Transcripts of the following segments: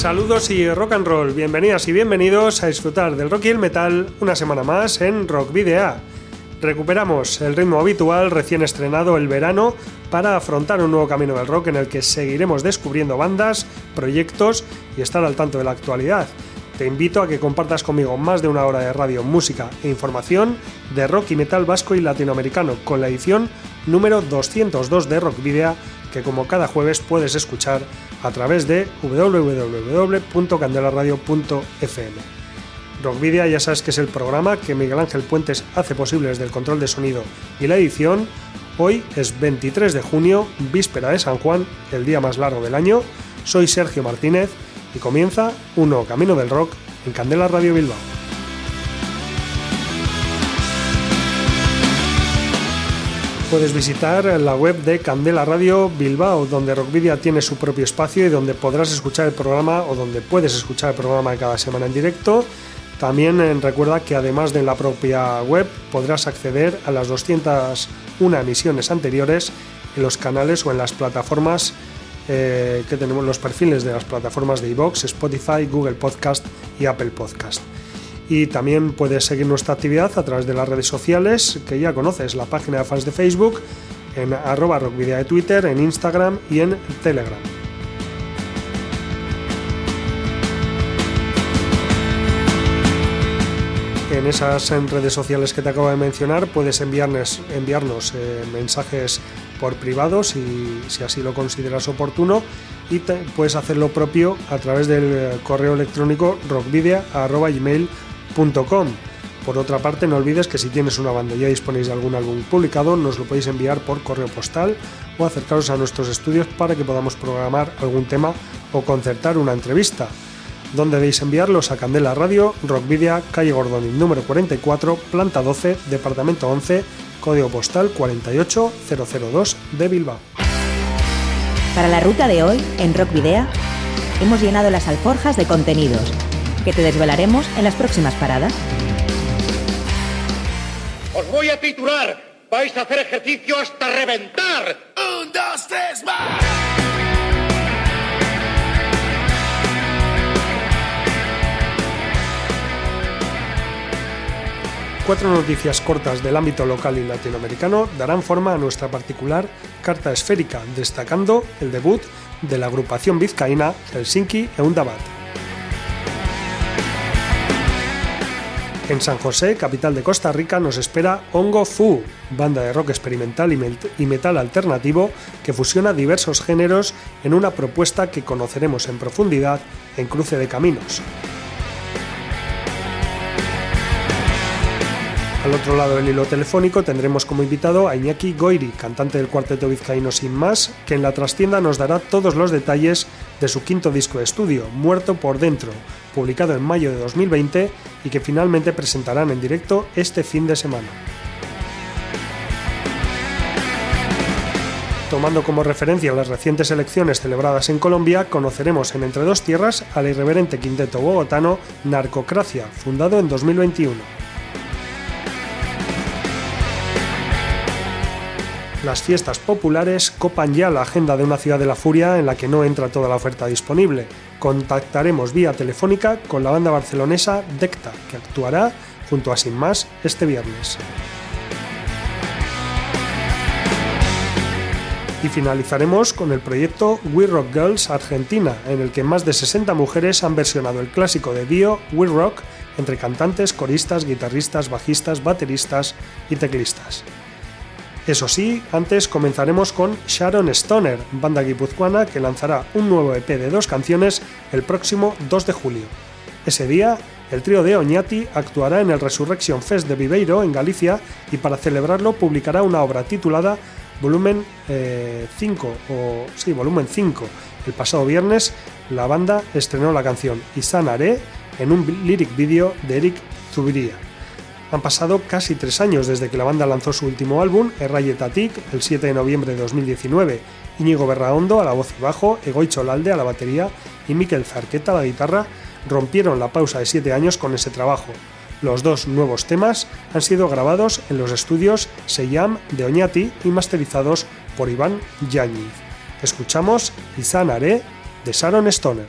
Saludos y rock and roll, bienvenidas y bienvenidos a disfrutar del rock y el metal una semana más en Rock Video. Recuperamos el ritmo habitual recién estrenado el verano para afrontar un nuevo camino del rock en el que seguiremos descubriendo bandas, proyectos y estar al tanto de la actualidad. Te invito a que compartas conmigo más de una hora de radio, música e información de rock y metal vasco y latinoamericano con la edición número 202 de Rock Video que como cada jueves puedes escuchar a través de www.candelaradio.fm. Rockvidia ya sabes que es el programa que Miguel Ángel Puentes hace posible desde el control de sonido y la edición. Hoy es 23 de junio, víspera de San Juan, el día más largo del año. Soy Sergio Martínez y comienza un camino del rock en Candela Radio Bilbao. Puedes visitar la web de Candela Radio Bilbao, donde Rockvidia tiene su propio espacio y donde podrás escuchar el programa o donde puedes escuchar el programa cada semana en directo. También eh, recuerda que además de la propia web podrás acceder a las 201 emisiones anteriores en los canales o en las plataformas eh, que tenemos, los perfiles de las plataformas de iVoox, Spotify, Google Podcast y Apple Podcast y también puedes seguir nuestra actividad a través de las redes sociales que ya conoces, la página de fans de Facebook, en arroba rockvidia de Twitter, en Instagram y en Telegram. En esas redes sociales que te acabo de mencionar puedes enviarnos, eh, mensajes por privado si, si, así lo consideras oportuno y puedes hacer lo propio a través del correo electrónico rockvidia.gmail.com por otra parte, no olvides que si tienes una banda y ya disponéis de algún álbum publicado, nos lo podéis enviar por correo postal o acercaros a nuestros estudios para que podamos programar algún tema o concertar una entrevista. Donde debéis enviarlos a Candela Radio, Rockvidia, calle Gordoni, número 44, planta 12, departamento 11, código postal 48002 de Bilbao. Para la ruta de hoy, en Rockvidea, hemos llenado las alforjas de contenidos que te desvelaremos en las próximas paradas. Os voy a titular. Vais a hacer ejercicio hasta reventar. Un, dos, tres, más. Cuatro noticias cortas del ámbito local y latinoamericano darán forma a nuestra particular carta esférica, destacando el debut de la agrupación vizcaína Helsinki Eundabat. En San José, capital de Costa Rica, nos espera Hongo Fu, banda de rock experimental y metal alternativo que fusiona diversos géneros en una propuesta que conoceremos en profundidad en Cruce de Caminos. Al otro lado del hilo telefónico tendremos como invitado a Iñaki Goiri, cantante del cuarteto vizcaíno Sin Más, que en la trastienda nos dará todos los detalles de su quinto disco de estudio, Muerto por Dentro, publicado en mayo de 2020 y que finalmente presentarán en directo este fin de semana. Tomando como referencia las recientes elecciones celebradas en Colombia, conoceremos en Entre Dos Tierras al irreverente quinteto bogotano Narcocracia, fundado en 2021. Las fiestas populares copan ya la agenda de una ciudad de la furia en la que no entra toda la oferta disponible. Contactaremos vía telefónica con la banda barcelonesa Decta, que actuará junto a Sin Más este viernes. Y finalizaremos con el proyecto We Rock Girls Argentina, en el que más de 60 mujeres han versionado el clásico de Dio We Rock entre cantantes, coristas, guitarristas, bajistas, bateristas y teclistas. Eso sí, antes comenzaremos con Sharon Stoner, banda guipuzcoana que lanzará un nuevo EP de dos canciones el próximo 2 de julio. Ese día, el trío de Oñati actuará en el Resurrection Fest de Viveiro, en Galicia, y para celebrarlo publicará una obra titulada volumen 5 eh, o sí, volumen 5. El pasado viernes la banda estrenó la canción Isanare en un lyric video de Eric Zubiría. Han pasado casi tres años desde que la banda lanzó su último álbum, Errayetatik, el 7 de noviembre de 2019. Íñigo Berraondo a la voz y bajo, Egoy Cholalde a la batería y Miquel Zarqueta a la guitarra rompieron la pausa de siete años con ese trabajo. Los dos nuevos temas han sido grabados en los estudios Seyam de Oñati y masterizados por Iván Yáñez. Escuchamos Izanare de Sharon Stoner.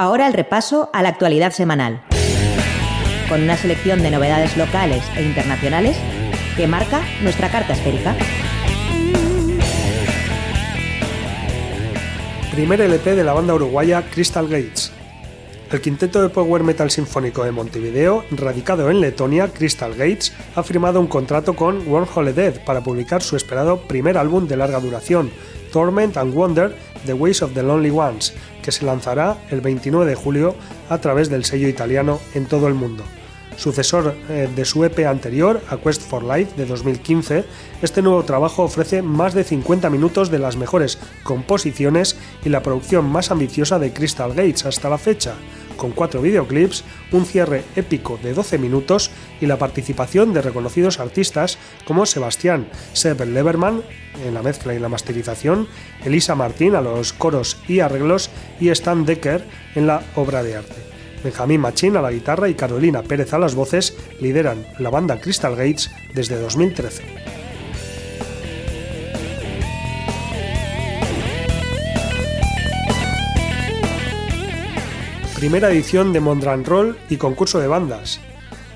Ahora el repaso a la actualidad semanal, con una selección de novedades locales e internacionales que marca nuestra carta esférica. Primer LP de la banda uruguaya Crystal Gates. El quinteto de power metal sinfónico de Montevideo, radicado en Letonia, Crystal Gates, ha firmado un contrato con Wormhole Dead para publicar su esperado primer álbum de larga duración, Torment and Wonder, The Ways of the Lonely Ones, que se lanzará el 29 de julio a través del sello italiano en todo el mundo. Sucesor eh, de su EP anterior, A Quest for Life de 2015, este nuevo trabajo ofrece más de 50 minutos de las mejores composiciones y la producción más ambiciosa de Crystal Gates hasta la fecha, con cuatro videoclips, un cierre épico de 12 minutos y la participación de reconocidos artistas como Sebastián Seb Leverman en la mezcla y la masterización, Elisa Martín a los coros y arreglos y Stan Decker en la obra de arte. Benjamín Machín a la guitarra y Carolina Pérez a las voces lideran la banda Crystal Gates desde 2013. Primera edición de Mondran Roll y concurso de bandas.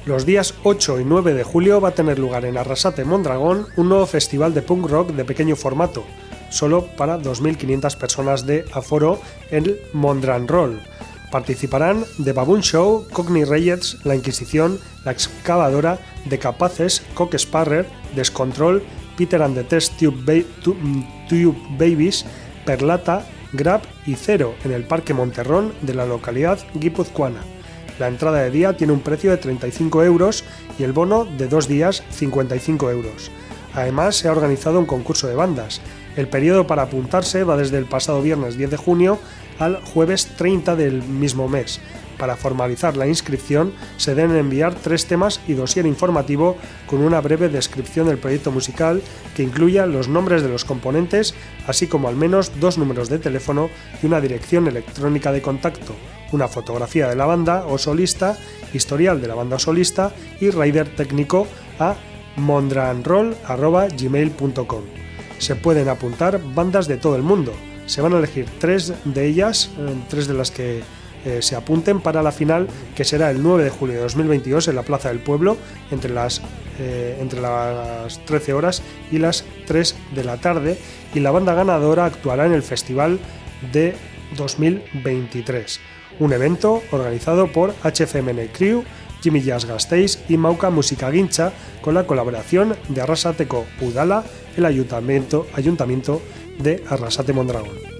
Los días 8 y 9 de julio va a tener lugar en Arrasate Mondragón un nuevo festival de punk rock de pequeño formato, solo para 2.500 personas de aforo en Mondran Roll. Participarán The Baboon Show, Cockney Reyes, La Inquisición, La Excavadora, The Capaces, Cock Sparrer, Descontrol, Peter and the Test Tube, Tube Babies, Perlata, Grab y Cero en el Parque Monterrón de la localidad guipuzcoana. La entrada de día tiene un precio de 35 euros y el bono de dos días 55 euros. Además, se ha organizado un concurso de bandas. El periodo para apuntarse va desde el pasado viernes 10 de junio al jueves 30 del mismo mes. Para formalizar la inscripción se deben enviar tres temas y dosier informativo con una breve descripción del proyecto musical que incluya los nombres de los componentes, así como al menos dos números de teléfono y una dirección electrónica de contacto, una fotografía de la banda o solista, historial de la banda o solista y rider técnico a mondranroll.gmail.com. Se pueden apuntar bandas de todo el mundo. Se van a elegir tres de ellas, eh, tres de las que eh, se apunten para la final que será el 9 de julio de 2022 en la Plaza del Pueblo entre las, eh, entre las 13 horas y las 3 de la tarde y la banda ganadora actuará en el Festival de 2023, un evento organizado por HFMN Crew, Jimmy Jazz Gasteiz y Mauca Música Guincha con la colaboración de Arrasateco Udala, el ayuntamiento, ayuntamiento de Arrasate Mondragón.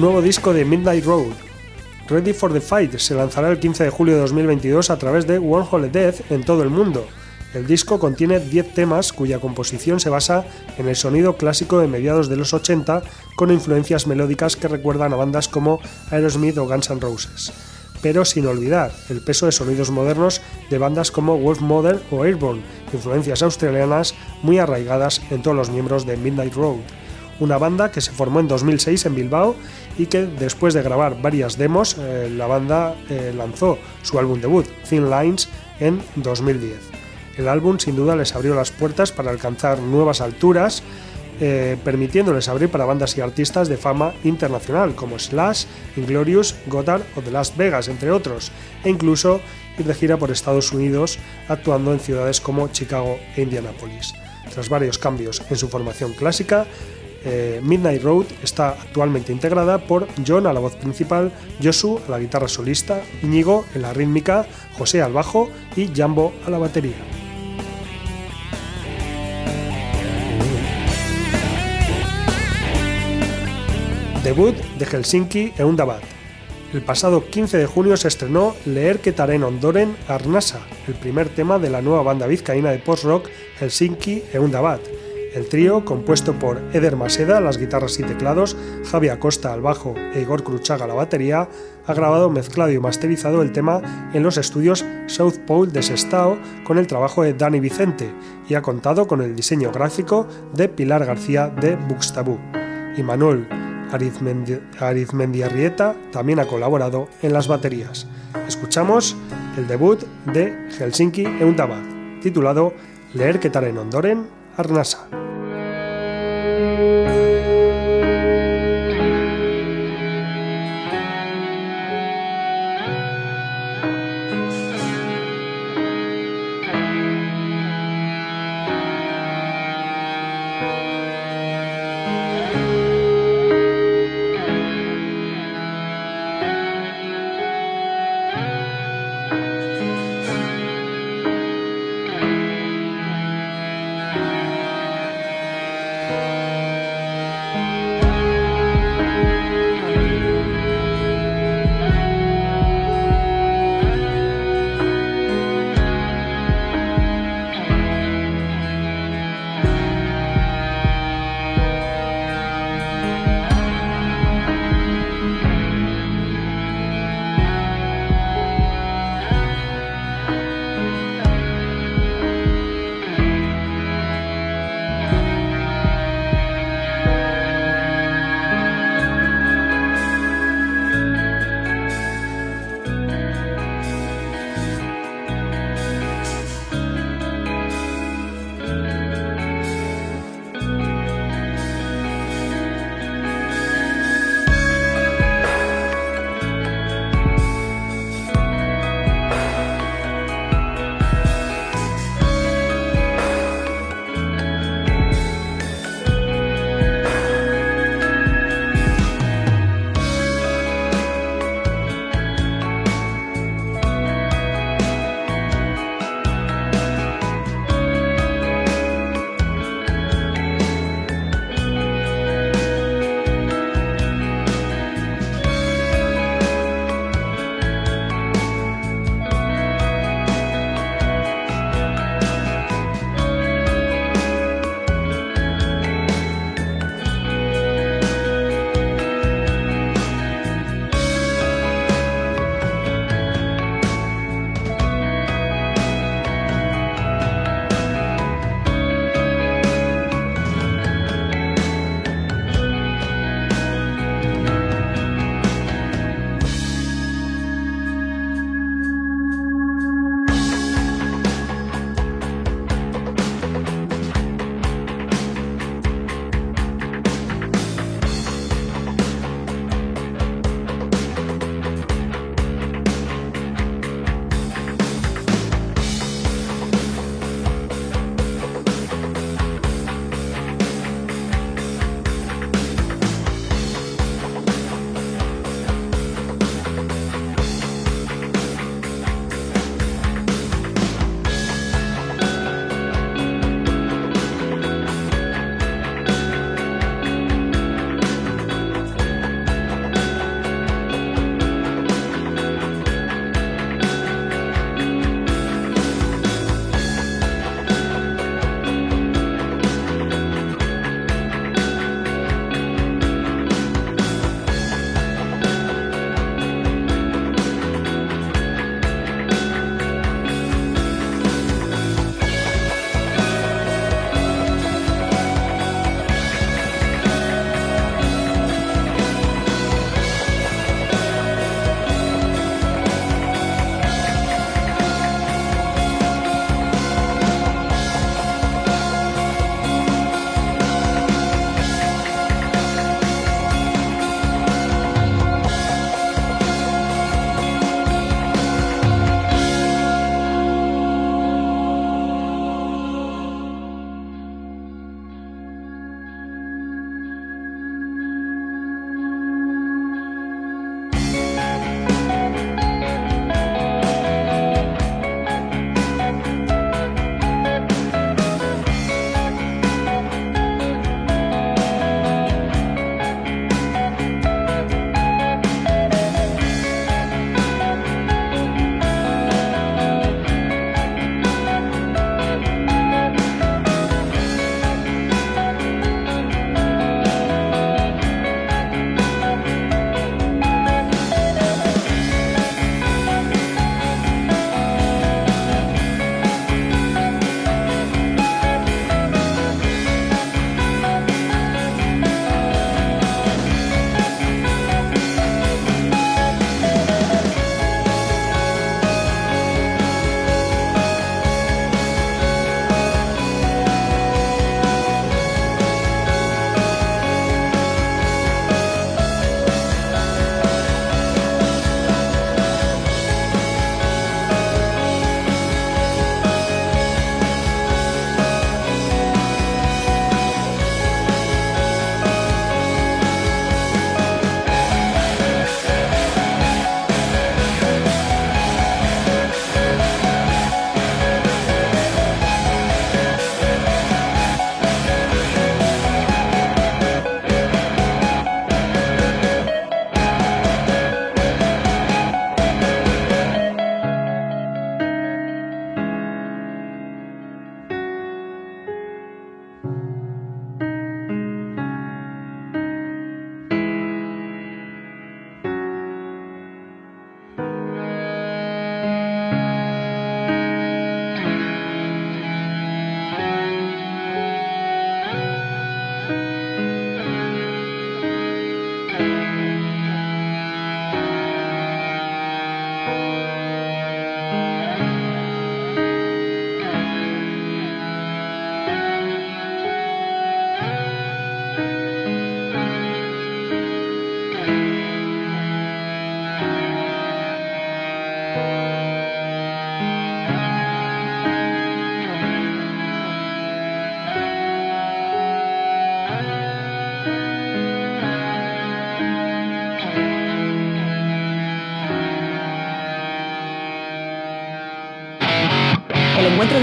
Nuevo disco de Midnight Road. Ready for the Fight se lanzará el 15 de julio de 2022 a través de Wormhole Death en todo el mundo. El disco contiene 10 temas cuya composición se basa en el sonido clásico de mediados de los 80 con influencias melódicas que recuerdan a bandas como Aerosmith o Guns N' Roses. Pero sin olvidar el peso de sonidos modernos de bandas como Wolf Mother o Airborne, influencias australianas muy arraigadas en todos los miembros de Midnight Road una banda que se formó en 2006 en Bilbao y que después de grabar varias demos, eh, la banda eh, lanzó su álbum debut, Thin Lines, en 2010. El álbum sin duda les abrió las puertas para alcanzar nuevas alturas, eh, permitiéndoles abrir para bandas y artistas de fama internacional como Slash, Inglorious, Goddard o The Las Vegas, entre otros, e incluso ir de gira por Estados Unidos actuando en ciudades como Chicago e Indianapolis. Tras varios cambios en su formación clásica, eh, Midnight Road está actualmente integrada por John a la voz principal, Josu a la guitarra solista, Íñigo en la rítmica, José al bajo y Jambo a la batería. Debut de Helsinki e Undabat. El pasado 15 de junio se estrenó Leer Ketaren Ondoren Arnasa, el primer tema de la nueva banda vizcaína de post-rock Helsinki e Undabat el trío, compuesto por Eder Maseda las guitarras y teclados, Javi Acosta al bajo e Igor Cruchaga a la batería, ha grabado, mezclado y masterizado el tema en los estudios South Pole de Sestao con el trabajo de Dani Vicente y ha contado con el diseño gráfico de Pilar García de Buxtabú. Y Manuel Arizmendiarrieta también ha colaborado en las baterías. Escuchamos el debut de Helsinki Eundabad, titulado Leer en Ondoren Arnasa.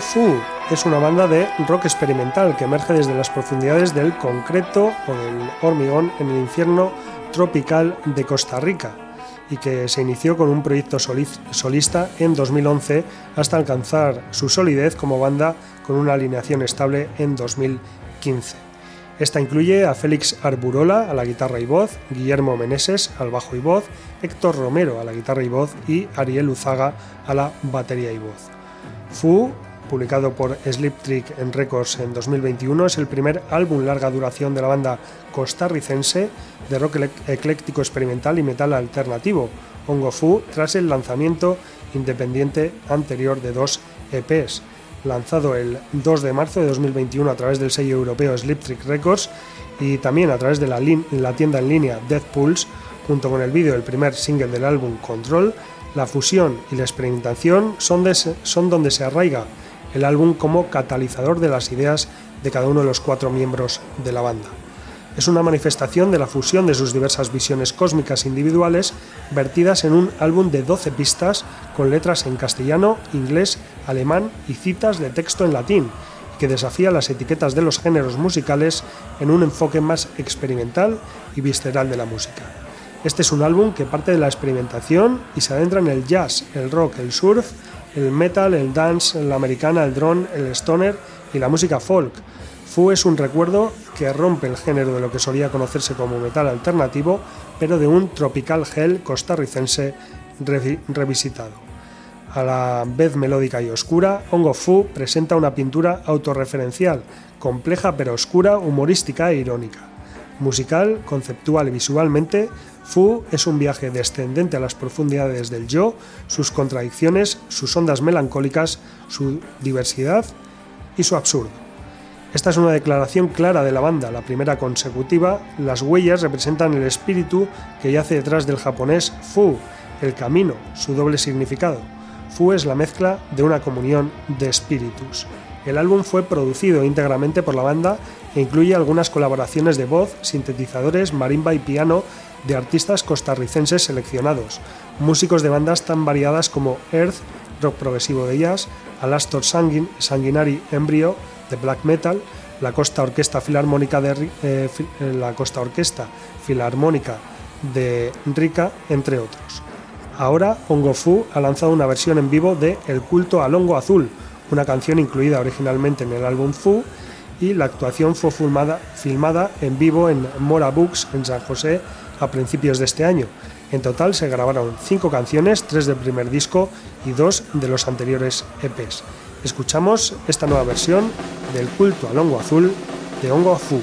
Fu es una banda de rock experimental que emerge desde las profundidades del concreto o del hormigón en el infierno tropical de Costa Rica y que se inició con un proyecto solista en 2011 hasta alcanzar su solidez como banda con una alineación estable en 2015. Esta incluye a Félix Arburola a la guitarra y voz, Guillermo Meneses al bajo y voz, Héctor Romero a la guitarra y voz y Ariel Uzaga a la batería y voz. Fu, publicado por Sleep Trick en Records en 2021, es el primer álbum larga duración de la banda costarricense de rock ecléctico experimental y metal alternativo, Hongo Fu, tras el lanzamiento independiente anterior de dos EPs. Lanzado el 2 de marzo de 2021 a través del sello europeo Sleep Trick Records y también a través de la, tienda en línea Death Pulse, junto con el vídeo del primer single del álbum Control, la fusión y la experimentación son donde se arraiga el álbum como catalizador de las ideas de cada uno de los cuatro miembros de la banda. Es una manifestación de la fusión de sus diversas visiones cósmicas individuales vertidas en un álbum de 12 pistas con letras en castellano, inglés, alemán y citas de texto en latín, que desafía las etiquetas de los géneros musicales en un enfoque más experimental y visceral de la música. Este es un álbum que parte de la experimentación y se adentra en el jazz, el rock, el surf, el metal, el dance, la americana, el drone, el stoner y la música folk. Fu es un recuerdo que rompe el género de lo que solía conocerse como metal alternativo, pero de un tropical hell costarricense revisitado. A la vez melódica y oscura, Hongo Fu presenta una pintura autorreferencial, compleja pero oscura, humorística e irónica. Musical, conceptual y visualmente, Fu es un viaje descendente a las profundidades del yo, sus contradicciones, sus ondas melancólicas, su diversidad y su absurdo. Esta es una declaración clara de la banda, la primera consecutiva. Las huellas representan el espíritu que yace detrás del japonés Fu, el camino, su doble significado. Fu es la mezcla de una comunión de espíritus. El álbum fue producido íntegramente por la banda e incluye algunas colaboraciones de voz, sintetizadores, marimba y piano de artistas costarricenses seleccionados, músicos de bandas tan variadas como Earth, rock progresivo de jazz, Alastor Sanguin, Sanguinary Embryo, de black metal, la Costa Orquesta Filarmónica de eh, la Costa Orquesta Filarmónica de Rica, entre otros. Ahora Hongo Fu ha lanzado una versión en vivo de El culto al hongo azul, una canción incluida originalmente en el álbum Fu y la actuación fue filmada, filmada en vivo en Mora Books en San José a principios de este año. En total se grabaron cinco canciones, tres del primer disco y dos de los anteriores EPs. Escuchamos esta nueva versión del culto al hongo azul de Hongo Fu.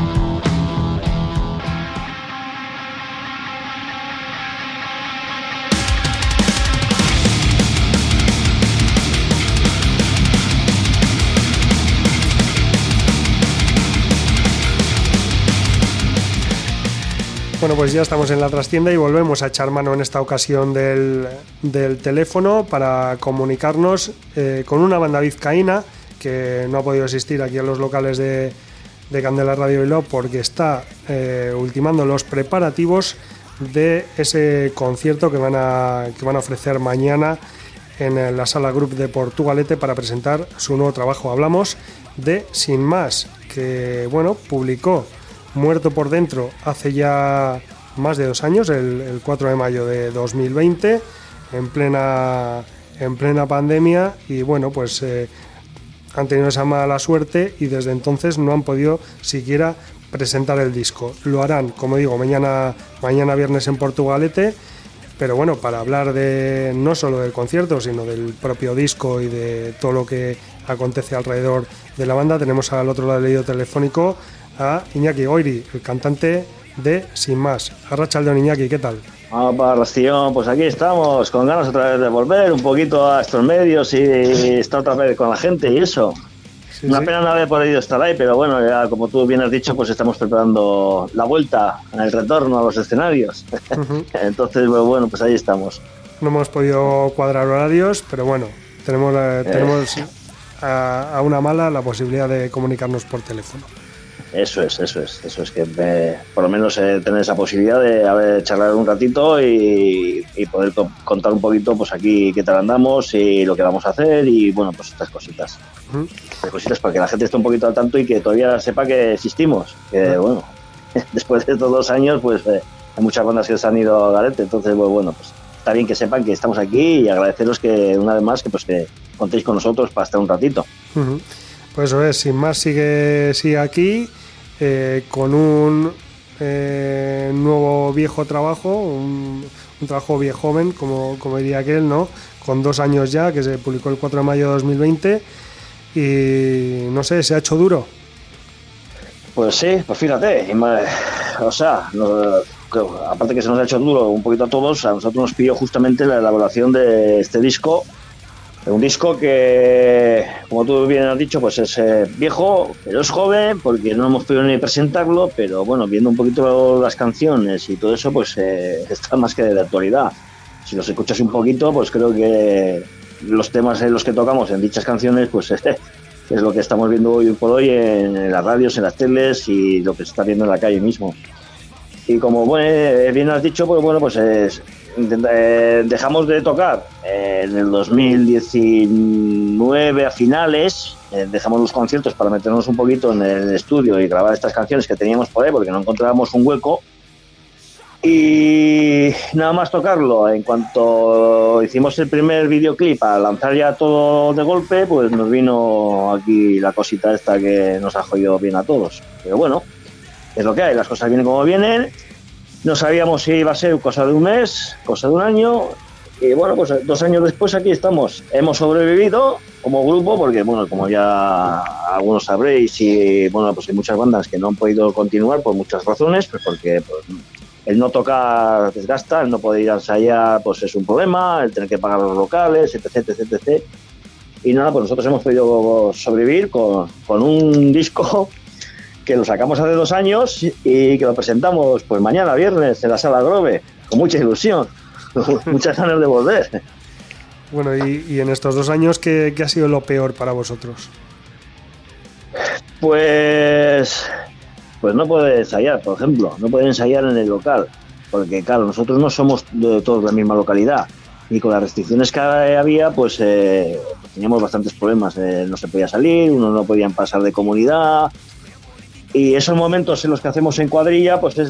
Bueno, pues ya estamos en la trastienda y volvemos a echar mano en esta ocasión del, teléfono para comunicarnos eh, con una banda vizcaína que no ha podido asistir aquí a los locales de, Candela Radio Bilbao porque está eh, ultimando los preparativos de ese concierto que van a, que van a ofrecer mañana en la sala Group de Portugalete para presentar su nuevo trabajo. Hablamos de Sin Más, que bueno, publicó muerto por dentro hace ya más de dos años, el, 4 de mayo de 2020, en plena, en plena pandemia y bueno, pues eh, han tenido esa mala suerte y desde entonces no han podido siquiera presentar el disco. Lo harán, como digo, mañana, mañana viernes en Portugalete, pero bueno, para hablar de no solo del concierto, sino del propio disco y de todo lo que acontece alrededor de la banda, tenemos al otro lado del leído telefónico a Iñaki Goiri, el cantante de Sin Más. Arrachaldeón Iñaki, ¿qué tal? Ración, pues aquí estamos, con ganas otra vez de volver un poquito a estos medios y estar otra vez con la gente y eso. Una pena no haber podido estar ahí, pero bueno, ya como tú bien has dicho, pues estamos preparando la vuelta, el retorno a los escenarios. Entonces, pues bueno, pues ahí estamos. No hemos podido cuadrar horarios, pero bueno, tenemos, eh, tenemos eh. a, a una mala la posibilidad de comunicarnos por teléfono. Eso es, eso es, eso es que por lo menos eh, tener esa posibilidad de haber charlar un ratito y, poder contar un poquito pues aquí qué tal andamos y lo que vamos a hacer y bueno pues estas cositas, cositas para que la gente esté un poquito al tanto y que todavía sepa que existimos, que bueno después de estos dos años pues eh, hay muchas bandas que se han ido a Garete, entonces pues, bueno pues está bien que sepan que estamos aquí y agradeceros que una vez más que pues que contéis con nosotros para estar un ratito. Pues eso es, sin más sigue, sigue aquí eh, con un eh, nuevo viejo trabajo, un, trabajo viejo joven, como, como diría aquel, ¿no? Con dos años ya, que se publicó el 4 de mayo de 2020. Y no sé, ¿se ha hecho duro? Pues sí, pues fíjate, o sea, aparte que se nos ha hecho duro un poquito a todos, a nosotros nos pidió justamente la elaboración de este disco un disco que, como tú bien has dicho, pues es eh, viejo, pero es joven, porque no hemos podido ni presentarlo, pero bueno, viendo un poquito las canciones y todo eso, pues eh, está más que de actualidad. Si los escuchas un poquito, pues creo que los temas en los que tocamos en dichas canciones, pues es lo que estamos viendo hoy por hoy en, las radios, en las teles y lo que se está viendo en la calle mismo. Y como bueno, bien has dicho, pues bueno, pues es, eh, dejamos de tocar en el 2019 a finales, eh, dejamos los conciertos para meternos un poquito en el estudio y grabar estas canciones que teníamos por ahí porque no encontrábamos un hueco. Y nada más tocarlo, en cuanto hicimos el primer videoclip a lanzar ya todo de golpe, pues nos vino aquí la cosita esta que nos ha jodido bien a todos. Pero bueno, es lo que hay, las cosas vienen como vienen no sabíamos si iba a ser cosa de un mes, cosa de un año. Y bueno, pues dos años después aquí estamos. Hemos sobrevivido como grupo, porque bueno, como ya algunos sabréis, y bueno, pues hay muchas bandas que no han podido continuar por muchas razones, pues porque pues, el no tocar desgasta, el no poder ir a ensayar pues es un problema, el tener que pagar los locales, etc, etc, etc. Y nada, pues nosotros hemos podido sobrevivir con, con un disco que lo sacamos hace dos años y que lo presentamos pues mañana viernes en la sala Grove, con mucha ilusión, muchas ganas de volver. Bueno, y, en estos dos años, ¿qué, ha sido lo peor para vosotros? Pues, pues no puede ensayar, por ejemplo, no puede ensayar en el local, porque claro, nosotros no somos de todos la misma localidad y con las restricciones que había, pues, eh, teníamos bastantes problemas. Eh, no se podía salir, uno no podían pasar de comunidad, y esos momentos en los que hacemos en cuadrilla, pues es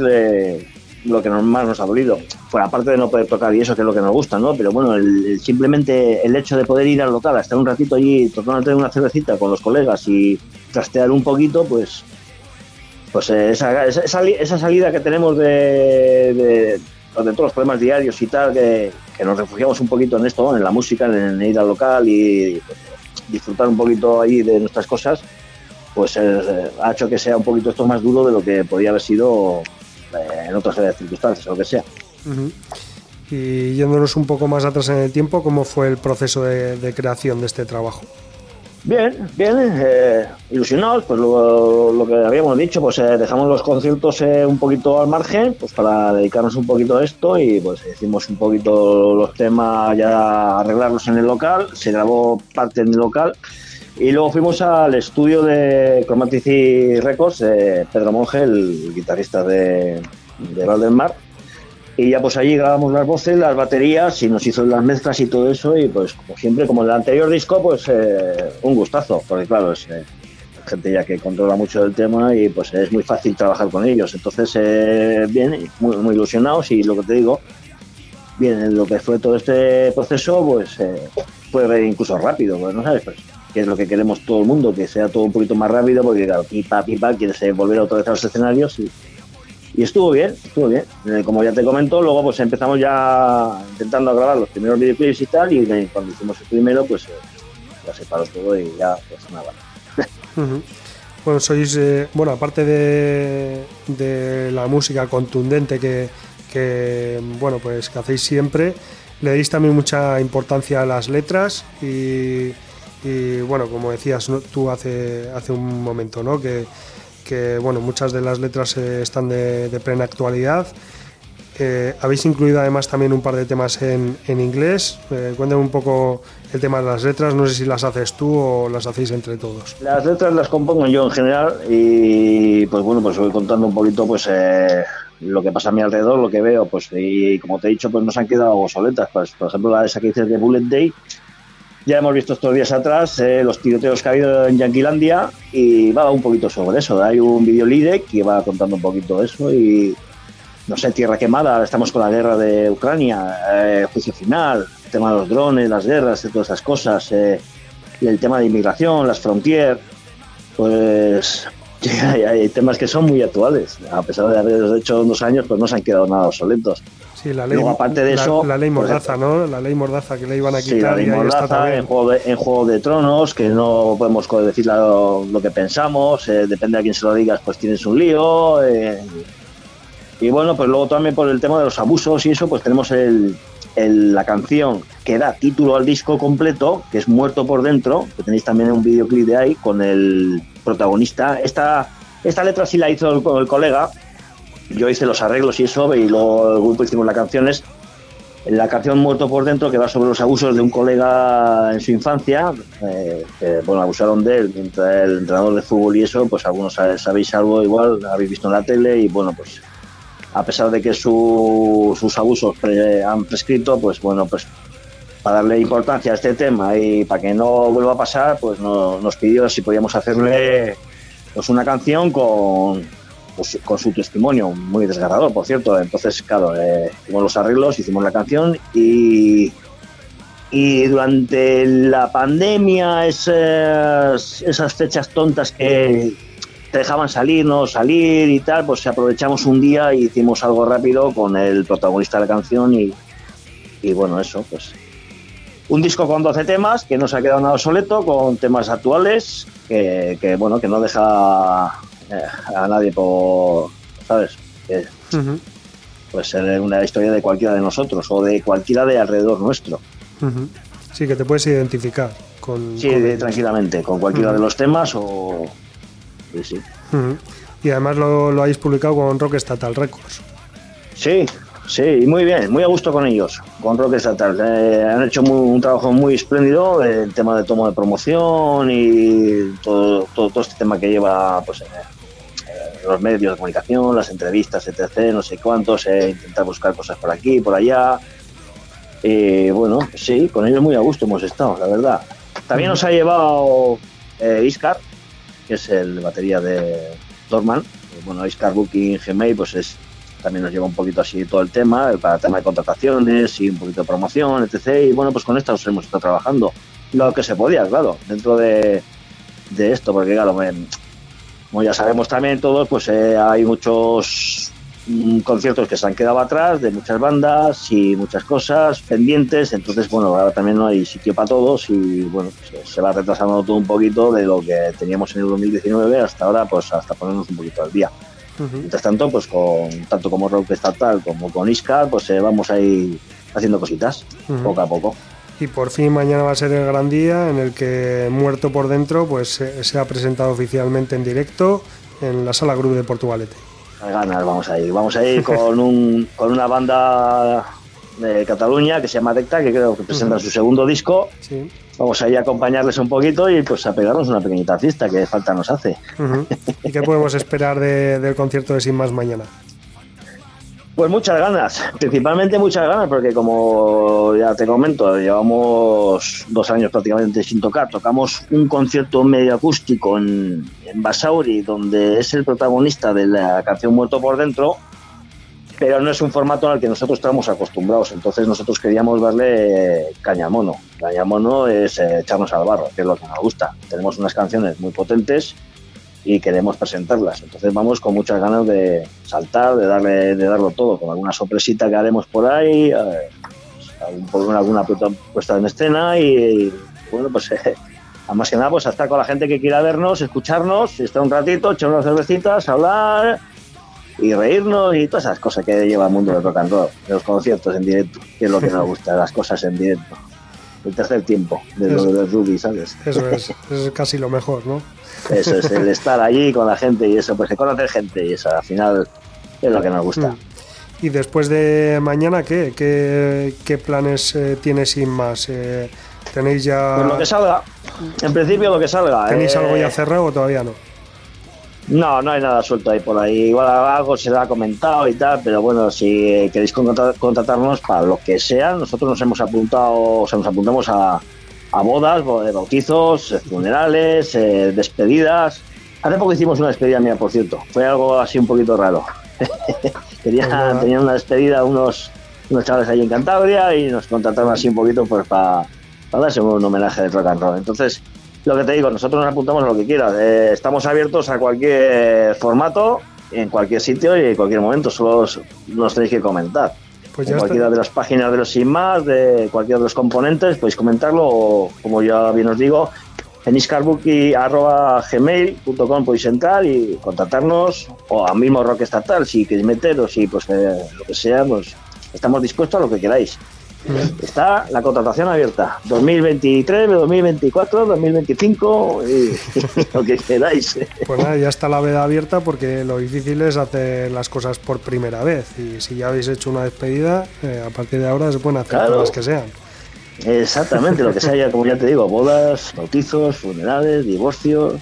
lo que más nos ha dolido. Fuera aparte de no poder tocar y eso que es lo que nos gusta, ¿no? Pero bueno, simplemente el hecho de poder ir al local, estar un ratito allí, tomando una cervecita con los colegas y trastear un poquito, pues pues esa, esa, salida que tenemos de, de, todos los problemas diarios y tal, que nos refugiamos un poquito en esto, en la música, en, ir al local y disfrutar un poquito ahí de nuestras cosas, pues eh, ha hecho que sea un poquito esto más duro de lo que podía haber sido eh, en otras circunstancias o lo que sea. Y yéndonos un poco más atrás en el tiempo, ¿cómo fue el proceso de creación de este trabajo? Bien, bien, eh, ilusionados, pues lo, que habíamos dicho, pues eh, dejamos los conciertos eh, un poquito al margen, pues para dedicarnos un poquito a esto y pues hicimos un poquito los temas ya arreglarlos en el local, se grabó parte en el local y luego fuimos al estudio de Chromatici Records, Pedro Monge, el guitarrista de, de Valdemar, y ya pues allí grabamos las voces, las baterías y nos hizo las mezclas y todo eso y pues como siempre, como en el anterior disco, pues eh, un gustazo, porque claro, es eh, gente ya que controla mucho del tema y pues es muy fácil trabajar con ellos. Entonces, eh, bien, muy, muy ilusionados y lo que te digo, bien, en lo que fue todo este proceso, pues fue incluso rápido, pues no sabes, pues que es lo que queremos todo el mundo, que sea todo un poquito más rápido, porque claro, pipa, pipa, quieres volver otra vez a los escenarios y y estuvo bien, estuvo bien. Eh, como ya te comento, luego pues empezamos ya intentando grabar los primeros videoclips y tal, y cuando hicimos el primero, pues eh, ya se paró todo y ya pues nada. Bueno, sois, eh, bueno, aparte de, de, la música contundente que, que, bueno, pues que hacéis siempre, le dais también mucha importancia a las letras y, y bueno, como decías tú hace, hace un momento, ¿no? Que, que bueno, muchas de las letras eh, están de, plena actualidad. Eh, habéis incluido además también un par de temas en, inglés. Eh, cuéntame un poco el tema de las letras, no sé si las haces tú o las hacéis entre todos. Las letras las compongo yo en general y pues bueno, pues voy contando un poquito pues lo que pasa a mi alrededor, lo que veo, pues y como te he dicho, pues nos han quedado obsoletas. Pues por ejemplo la de esa que dices de Bullet Day, ya hemos visto estos días atrás eh, los tiroteos que ha habido en Yanquilandia y va un poquito sobre eso. Hay un vídeo líder que va contando un poquito eso y, no sé, tierra quemada, estamos con la guerra de Ucrania, eh, juicio final, el tema de los drones, las guerras, todas esas cosas, eh, el tema de inmigración, las frontières, pues hay, temas que son muy actuales. A pesar de haber hecho unos años, pues no se han quedado nada obsoletos. Sí, la ley, aparte de eso, la ley pues, Mordaza, ¿no? La ley Mordaza que le iban a quitar. Sí, la ley Mordaza en juego, de, en juego de Tronos, que no podemos decir lo, que pensamos, eh, depende a quién se lo digas, pues tienes un lío. Eh, y bueno, pues luego también por el tema de los abusos y eso, pues tenemos el, la canción que da título al disco completo, que es Muerto por Dentro, que tenéis también un videoclip de ahí con el protagonista. Esta, esta letra sí la hizo el, el colega, yo hice los arreglos y eso, y luego el grupo hicimos las canciones. La canción Muerto por Dentro, que va sobre los abusos de un colega en su infancia, eh, bueno, abusaron de él, mientras el entrenador de fútbol y eso, pues algunos sabéis algo igual, habéis visto en la tele, y bueno, pues a pesar de que sus abusos han prescrito, pues bueno, pues para darle importancia a este tema y para que no vuelva a pasar, pues nos pidió si podíamos hacerle pues una canción con, con su testimonio, muy desgarrador, por cierto. Entonces, claro, eh, hicimos los arreglos, hicimos la canción y, y durante la pandemia, esas, esas fechas tontas que te dejaban salir, no salir y tal, pues aprovechamos un día y hicimos algo rápido con el protagonista de la canción y, y bueno, eso, pues un disco con 12 temas que no se ha quedado nada obsoleto, con temas actuales, que, bueno, que no deja a nadie por, ¿sabes? Puede ser una historia de cualquiera de nosotros o de cualquiera de alrededor nuestro. Sí, que te puedes identificar con... Sí, tranquilamente, con cualquiera de los temas o... Sí, Y además lo, lo habéis publicado con Rock Estatal Records. Sí, Sí, muy bien, muy a gusto con ellos, con Rock Estatal. Eh, han hecho un trabajo muy espléndido, el tema de tomo de promoción y todo, todo, este tema que lleva pues, eh, los medios de comunicación, las entrevistas, etc., no sé cuántos, eh, intentar buscar cosas por aquí, por allá. Eh, bueno, sí, con ellos muy a gusto hemos estado, la verdad. También nos ha llevado eh, Iscar, que es el batería de Dorman. Bueno, Iscar Booking Gmail, pues es también nos lleva un poquito así todo el tema, para el tema de contrataciones y un poquito de promoción, etc. Y bueno, pues con estos hemos estado trabajando lo que se podía, claro, dentro de, de esto, porque claro, como ya sabemos también todos, pues eh, hay muchos mm, conciertos que se han quedado atrás, de muchas bandas y muchas cosas pendientes, entonces bueno, ahora también no hay sitio para todos y bueno, pues, se va retrasando todo un poquito de lo que teníamos en el 2019 hasta ahora, pues hasta ponernos un poquito al día. Mientras tanto, pues con tanto como Rock Estatal como con Iscar, pues eh, vamos a ir haciendo cositas, poco a poco. Y por fin mañana va a ser el gran día en el que Muerto por Dentro pues se ha presentado oficialmente en directo en la Sala Group de Portugalete. ganas vamos a ir. Vamos a ir con, un, con una banda de Cataluña que se llama Decta, que creo que presenta su segundo disco. Vamos a ir a acompañarles un poquito y pues a pegarnos una pequeñita fiesta que falta nos hace. ¿Y qué podemos esperar del concierto de Sin Más mañana? Pues muchas ganas, principalmente muchas ganas, porque como ya te comento, llevamos dos años prácticamente sin tocar. Tocamos un concierto medio acústico en, Basauri, donde es el protagonista de la canción Muerto por Dentro, pero no es un formato al que nosotros estamos acostumbrados. Entonces nosotros queríamos darle cañamono. Cañamono es eh, echarnos al barro, que es lo que nos gusta. Tenemos unas canciones muy potentes y queremos presentarlas. Entonces vamos con muchas ganas de saltar, de darle, de darlo todo, con alguna sorpresita que haremos por ahí, eh, alguna puesta en escena y, bueno, pues eh, más que nada pues estar con la gente que quiera vernos, escucharnos, estar un ratito, echar unas cervecitas, hablar y reírnos y todas esas cosas que lleva el mundo del rock and roll, de los conciertos en directo, que es lo que nos gusta, las cosas en directo. El tercer tiempo de lo de Ruby, ¿sabes? Eso es, es casi lo mejor, ¿no? Eso es, el estar allí con la gente y eso, pues que conocer gente y eso, al final es lo que nos gusta. Mm. ¿Y después de mañana qué? ¿Qué, planes eh, tienes sin más? Eh, ¿Tenéis ya...? Pues lo que salga. En principio lo que salga. ¿Tenéis algo ya eh, cerrado o todavía no? No, no hay nada suelto ahí por ahí. Igual algo se ha comentado y tal, pero bueno, si queréis contratarnos para lo que sea, nosotros nos hemos apuntado, o sea, nos apuntamos a, a bodas, bautizos, funerales, eh, despedidas. Hace poco hicimos una despedida mía, por cierto. Fue algo así un poquito raro. Quería, pues tenían una despedida unos, unos chavales ahí en Cantabria y nos contrataron así un poquito pues para, darse un homenaje de rock and roll. Entonces, lo que te digo, nosotros nos apuntamos a lo que quieras. Eh, estamos abiertos a cualquier formato, en cualquier sitio y en cualquier momento. Solo nos tenéis que comentar. Pues cualquiera de las páginas de los sin más, de cualquiera de los componentes, podéis comentarlo o, como ya bien os digo, en iscarbuki.gmail.com podéis entrar y contactarnos o al mismo Rock Estatal si queréis meteros y pues eh, lo que sea, pues estamos dispuestos a lo que queráis. Está la contratación abierta. 2023, 2024, 2025 y, lo que queráis. Pues nada, ya está la veda abierta porque lo difícil es hacer las cosas por primera vez. Y si ya habéis hecho una despedida, eh, a partir de ahora se pueden hacer todas las que sean. Exactamente, lo que sea, como ya te digo, bodas, bautizos, funerales, divorcios,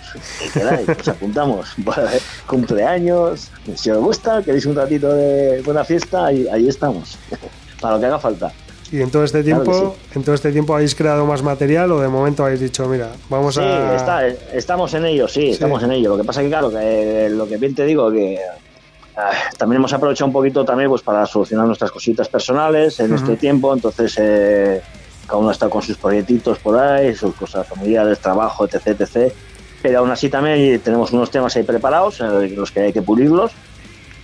queráis, nos apuntamos, cumpleaños, si os gusta, queréis un ratito de buena fiesta, ahí, ahí estamos, para lo que haga falta. Y en todo este tiempo, en todo este tiempo habéis creado más material o de momento habéis dicho, mira, vamos sí, a. Está, estamos en ello, sí, estamos en ello. Lo que pasa que claro, que lo que bien te digo que ah, también hemos aprovechado un poquito también pues para solucionar nuestras cositas personales en este tiempo, entonces eh, cada uno está con sus proyectitos por ahí, sus cosas familiares, trabajo, etc, etc. Pero aún así también tenemos unos temas ahí preparados, eh, los que hay que pulirlos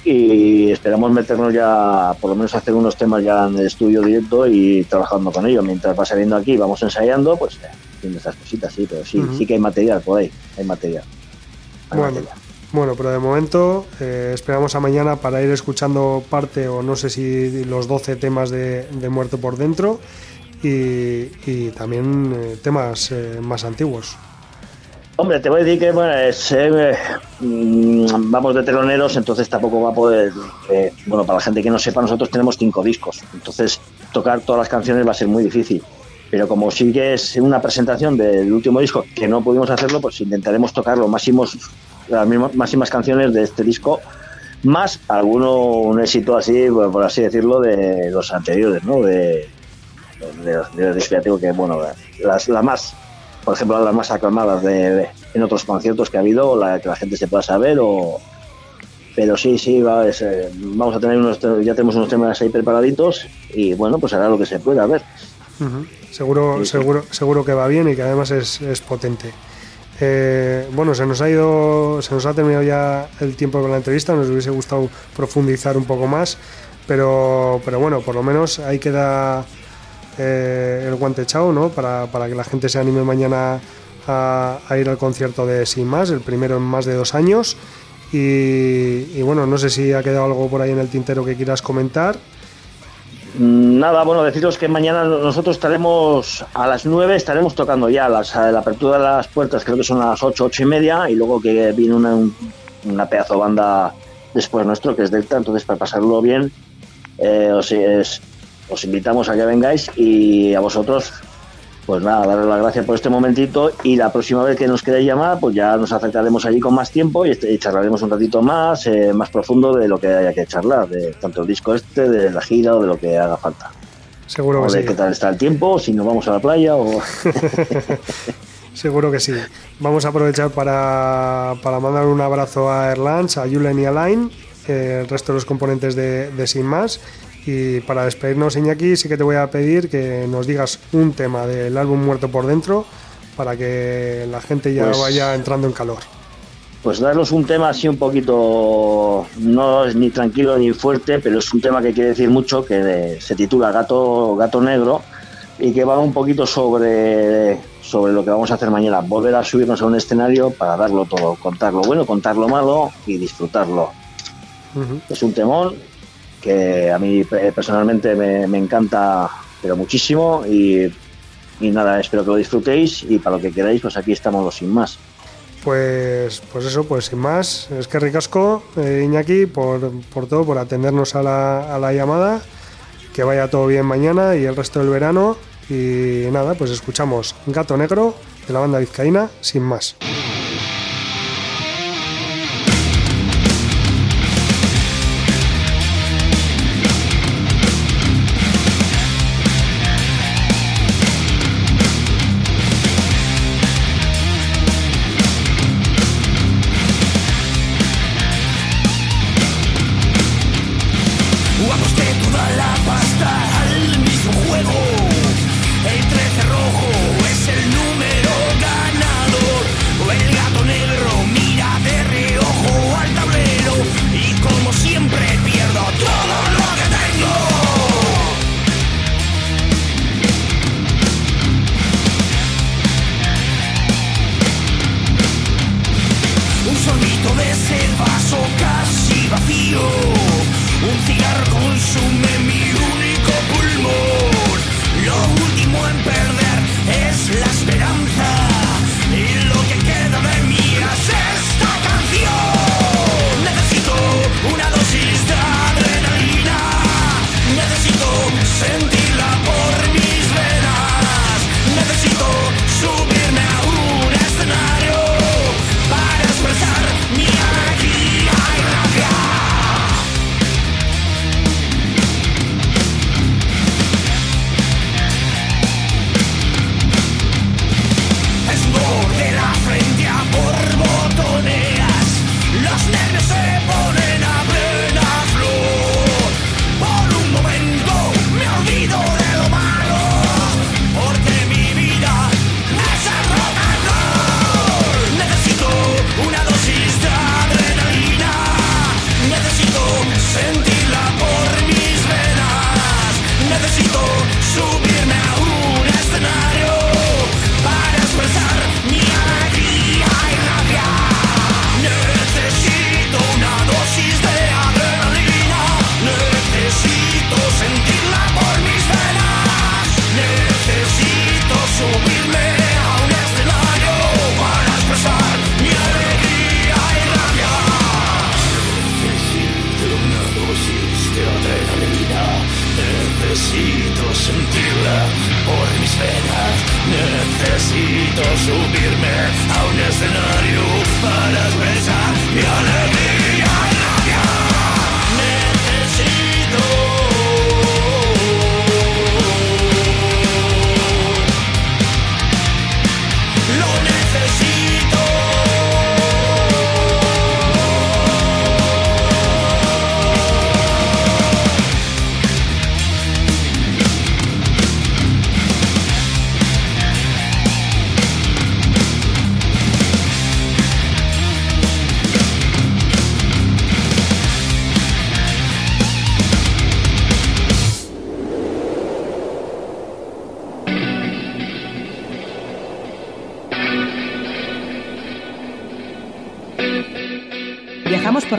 y esperamos meternos ya, por lo menos hacer unos temas ya en el estudio directo y trabajando con ellos. Mientras va saliendo aquí, vamos ensayando, pues tiene estas cositas, sí, pero sí, sí que hay material por ahí, hay material. bueno, bueno, pero de momento eh, esperamos a mañana para ir escuchando parte o no sé si los 12 temas de, Muerto por Dentro y, también eh, temas eh, más antiguos. Hombre, te voy a decir que bueno, eh, mm, vamos de teloneros, entonces tampoco va a poder. Eh, bueno, para la gente que no sepa, nosotros tenemos cinco discos, entonces tocar todas las canciones va a ser muy difícil. Pero como sí que es una presentación del último disco que no pudimos hacerlo, pues intentaremos tocar los máximos, las máximas canciones de este disco, más alguno un éxito así, por así decirlo, de los anteriores, ¿no? De, de, de, que bueno, las, la más por ejemplo, las más aclamadas de, en otros conciertos que ha habido, la que la gente se pueda saber o, pero sí, sí, va, eh, vamos a tener unos, ya tenemos unos temas ahí preparaditos y bueno, pues hará lo que se pueda, ver. Seguro, seguro, seguro que va bien y que además es, potente. Eh, bueno, se nos ha ido, se nos ha terminado ya el tiempo con la entrevista, nos hubiese gustado profundizar un poco más, pero, pero bueno, por lo menos ahí queda eh, el guante echado, ¿no? Para, para, que la gente se anime mañana a, ir al concierto de Sin Más, el primero en más de dos años. Y, bueno, no sé si ha quedado algo por ahí en el tintero que quieras comentar. Mm, nada, bueno, deciros que mañana nosotros estaremos a las 9, estaremos tocando ya las, la apertura de las puertas, creo que son las 8, 8 y media, y luego que viene una, una pedazo banda después nuestro, que es Delta, entonces para pasarlo bien, eh, os, os invitamos a que vengáis y a vosotros pues nada, darle las gracias por este momentito y la próxima vez que nos queráis llamar, pues ya nos acercaremos allí con más tiempo y, este, charlaremos un ratito más, eh, más profundo de lo que haya que charlar, de tanto el disco este, de la gira o de lo que haga falta. Seguro que de sí. qué tal está el tiempo, si nos vamos a la playa o... Seguro que sí. Vamos a aprovechar para, para mandar un abrazo a Erlans, a Julen y a Line, eh, el resto de los componentes de, de Sin Más y para despedirnos, Iñaki, sí que te voy a pedir que nos digas un tema del álbum Muerto por Dentro para que la gente ya pues, vaya entrando en calor. Pues darnos un tema así un poquito, no es ni tranquilo ni fuerte, pero es un tema que quiere decir mucho, que se titula Gato, Gato Negro y que va un poquito sobre, sobre lo que vamos a hacer mañana, volver a subirnos a un escenario para darlo todo, contar lo bueno, contar lo malo y disfrutarlo. Uh -huh. Es un temón que a mí personalmente me, encanta, pero muchísimo. Y, y, nada, espero que lo disfrutéis y para lo que queráis, pues aquí estamos los sin más. Pues, pues eso, pues sin más, es que ricasco, eh, Iñaki, por, por, todo, por atendernos a la, a la llamada. Que vaya todo bien mañana y el resto del verano. Y nada, pues escuchamos Gato Negro de la banda vizcaína, sin más.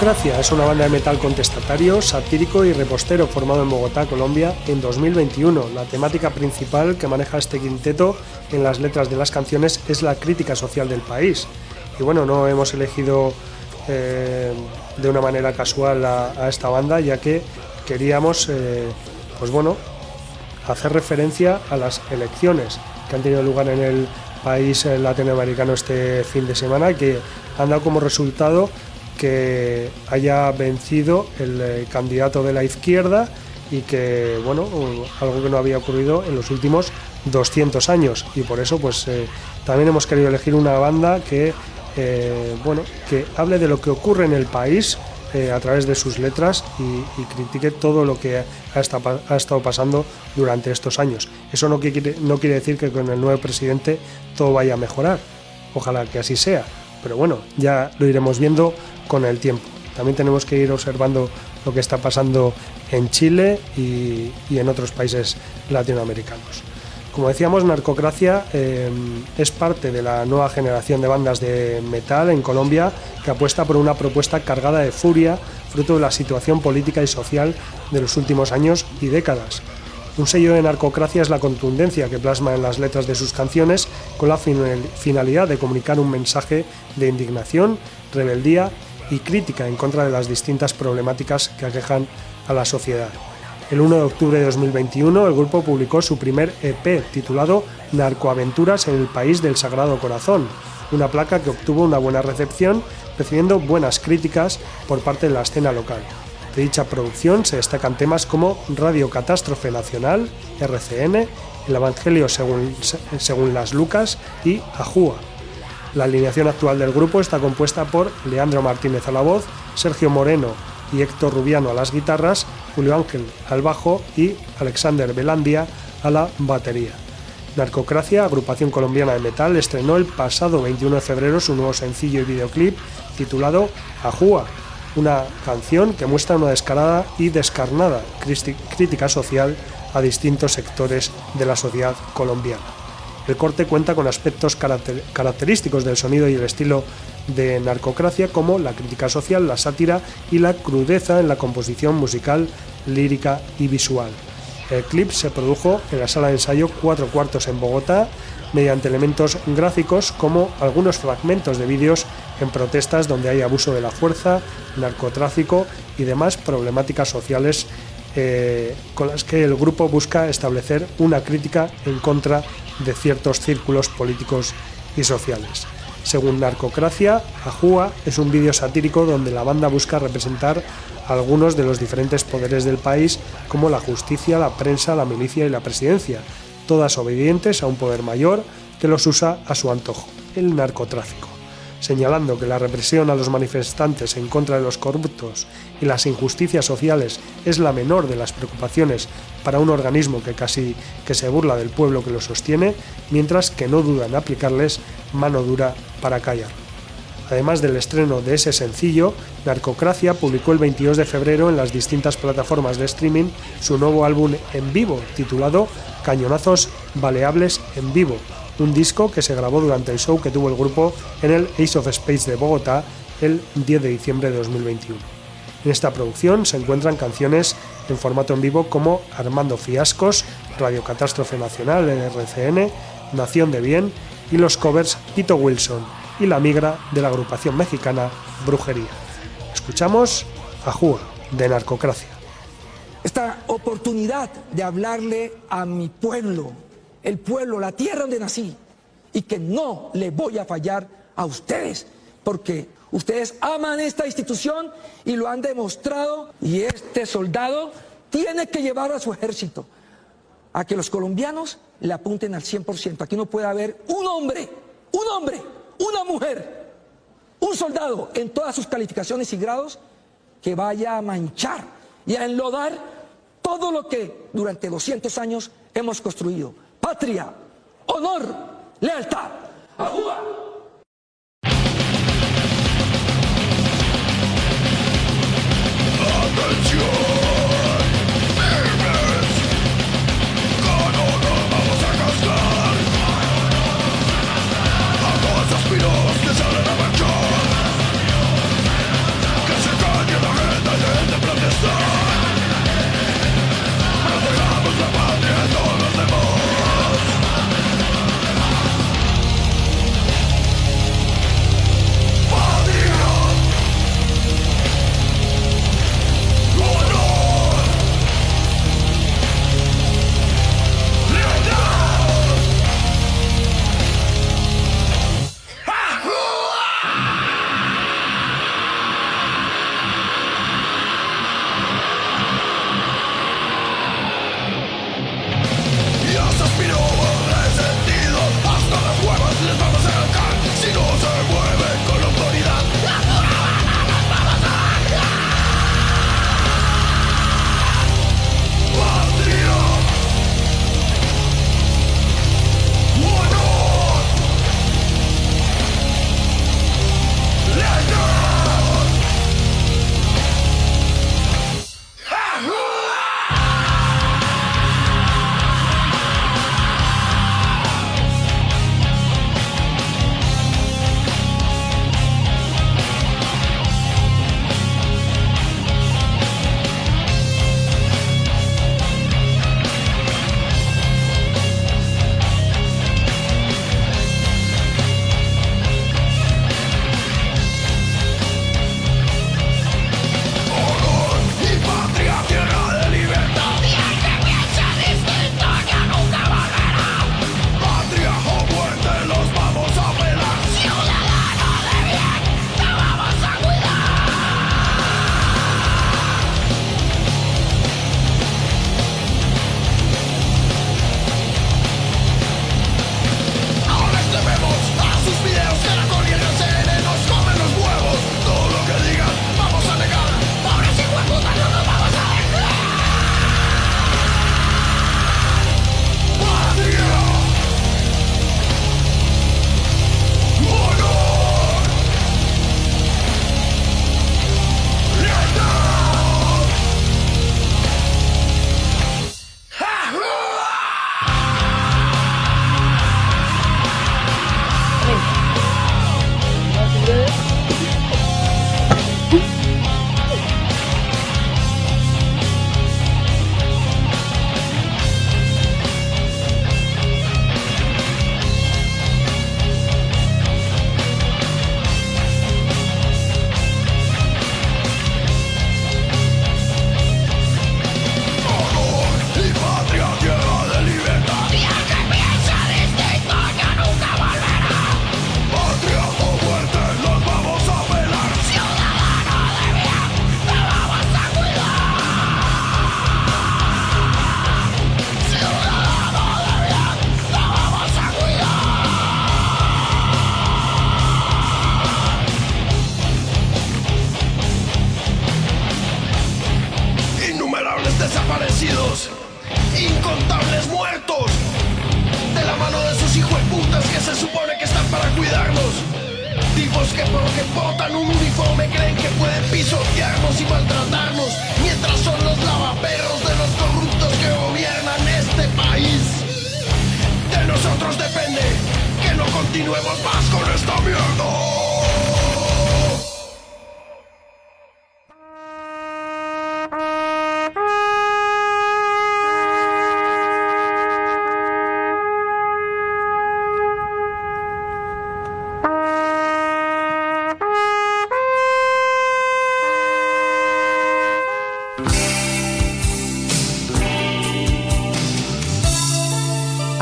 Narcocracia es una banda de metal contestatario, satírico y repostero formado en Bogotá, Colombia, en 2021. La temática principal que maneja este quinteto en las letras de las canciones es la crítica social del país. Y bueno, no hemos elegido eh, de una manera casual a, esta banda, ya que queríamos, eh, pues bueno, hacer referencia a las elecciones que han tenido lugar en el país latinoamericano este fin de semana que han dado como resultado que haya vencido el eh, candidato de la izquierda y que, bueno, algo que no había ocurrido en los últimos 200 años. Y por eso, pues eh, también hemos querido elegir una banda que, eh, bueno, que hable de lo que ocurre en el país a través de sus letras y, critique todo lo que ha ha estado, pasando durante estos años. Eso no quiere, no quiere decir que con el nuevo presidente todo vaya a mejorar. Ojalá que así sea. Pero bueno, ya lo iremos viendo con el tiempo. También tenemos que ir observando lo que está pasando en Chile y, en otros países latinoamericanos. Como decíamos, Narcocracia eh, es parte de la nueva generación de bandas de metal en Colombia que apuesta por una propuesta cargada de furia, fruto de la situación política y social de los últimos años y décadas. Un sello de narcocracia es la contundencia que plasma en las letras de sus canciones con la finalidad de comunicar un mensaje de indignación, rebeldía y crítica en contra de las distintas problemáticas que aquejan a la sociedad. El 1 de octubre de 2021 el grupo publicó su primer EP titulado Narcoaventuras en el País del Sagrado Corazón, una placa que obtuvo una buena recepción, recibiendo buenas críticas por parte de la escena local. De dicha producción se destacan temas como Radio Catástrofe Nacional, RCN, El Evangelio según, según las Lucas y Ajúa, la alineación actual del grupo está compuesta por Leandro Martínez a la voz, Sergio Moreno y Héctor Rubiano a las guitarras, Julio Ángel al bajo y Alexander Belandia a la batería. Narcocracia, agrupación colombiana de metal, estrenó el pasado 21 de febrero su nuevo sencillo y videoclip titulado Ajúa, una canción que muestra una descarada y descarnada crítica social a distintos sectores de la sociedad colombiana. El corte cuenta con aspectos característicos del sonido y el estilo de Narcocracia como la crítica social, la sátira y la crudeza en la composición musical, lírica y visual. El clip se produjo en la sala de ensayo Cuatro Cuartos en Bogotá mediante elementos gráficos como algunos fragmentos de vídeos en protestas donde hay abuso de la fuerza, narcotráfico y demás problemáticas sociales eh, con las que el grupo busca establecer una crítica en contra de ciertos círculos políticos y sociales. Según Narcocracia, Ajúa es un vídeo satírico donde la banda busca representar algunos de los diferentes poderes del país, como la justicia, la prensa, la milicia y la presidencia, todas obedientes a un poder mayor que los usa a su antojo, el narcotráfico señalando que la represión a los manifestantes en contra de los corruptos y las injusticias sociales es la menor de las preocupaciones para un organismo que casi que se burla del pueblo que lo sostiene, mientras que no duda en aplicarles mano dura para callar. Además del estreno de ese sencillo, Narcocracia publicó el 22 de febrero en las distintas plataformas de streaming su nuevo álbum en vivo, titulado Cañonazos Baleables en Vivo, un disco que se grabó durante el show que tuvo el grupo en el Ace of Space de Bogotá el 10 de diciembre de 2021. En esta producción se encuentran canciones en formato en vivo como Armando Fiascos, Radio Catástrofe Nacional RCN, Nación de Bien y los covers Tito Wilson y La Migra de la agrupación mexicana Brujería. Escuchamos a Júa de Narcocracia. Esta oportunidad de hablarle a mi pueblo el pueblo, la tierra donde nací, y que no le voy a fallar a ustedes, porque ustedes aman esta institución y lo han demostrado y este soldado tiene que llevar a su ejército a que los colombianos le apunten al 100%. Aquí no puede haber un hombre, un hombre, una mujer, un soldado en todas sus calificaciones y grados que vaya a manchar y a enlodar todo lo que durante 200 años hemos construido. Patria, honor, lealtad. A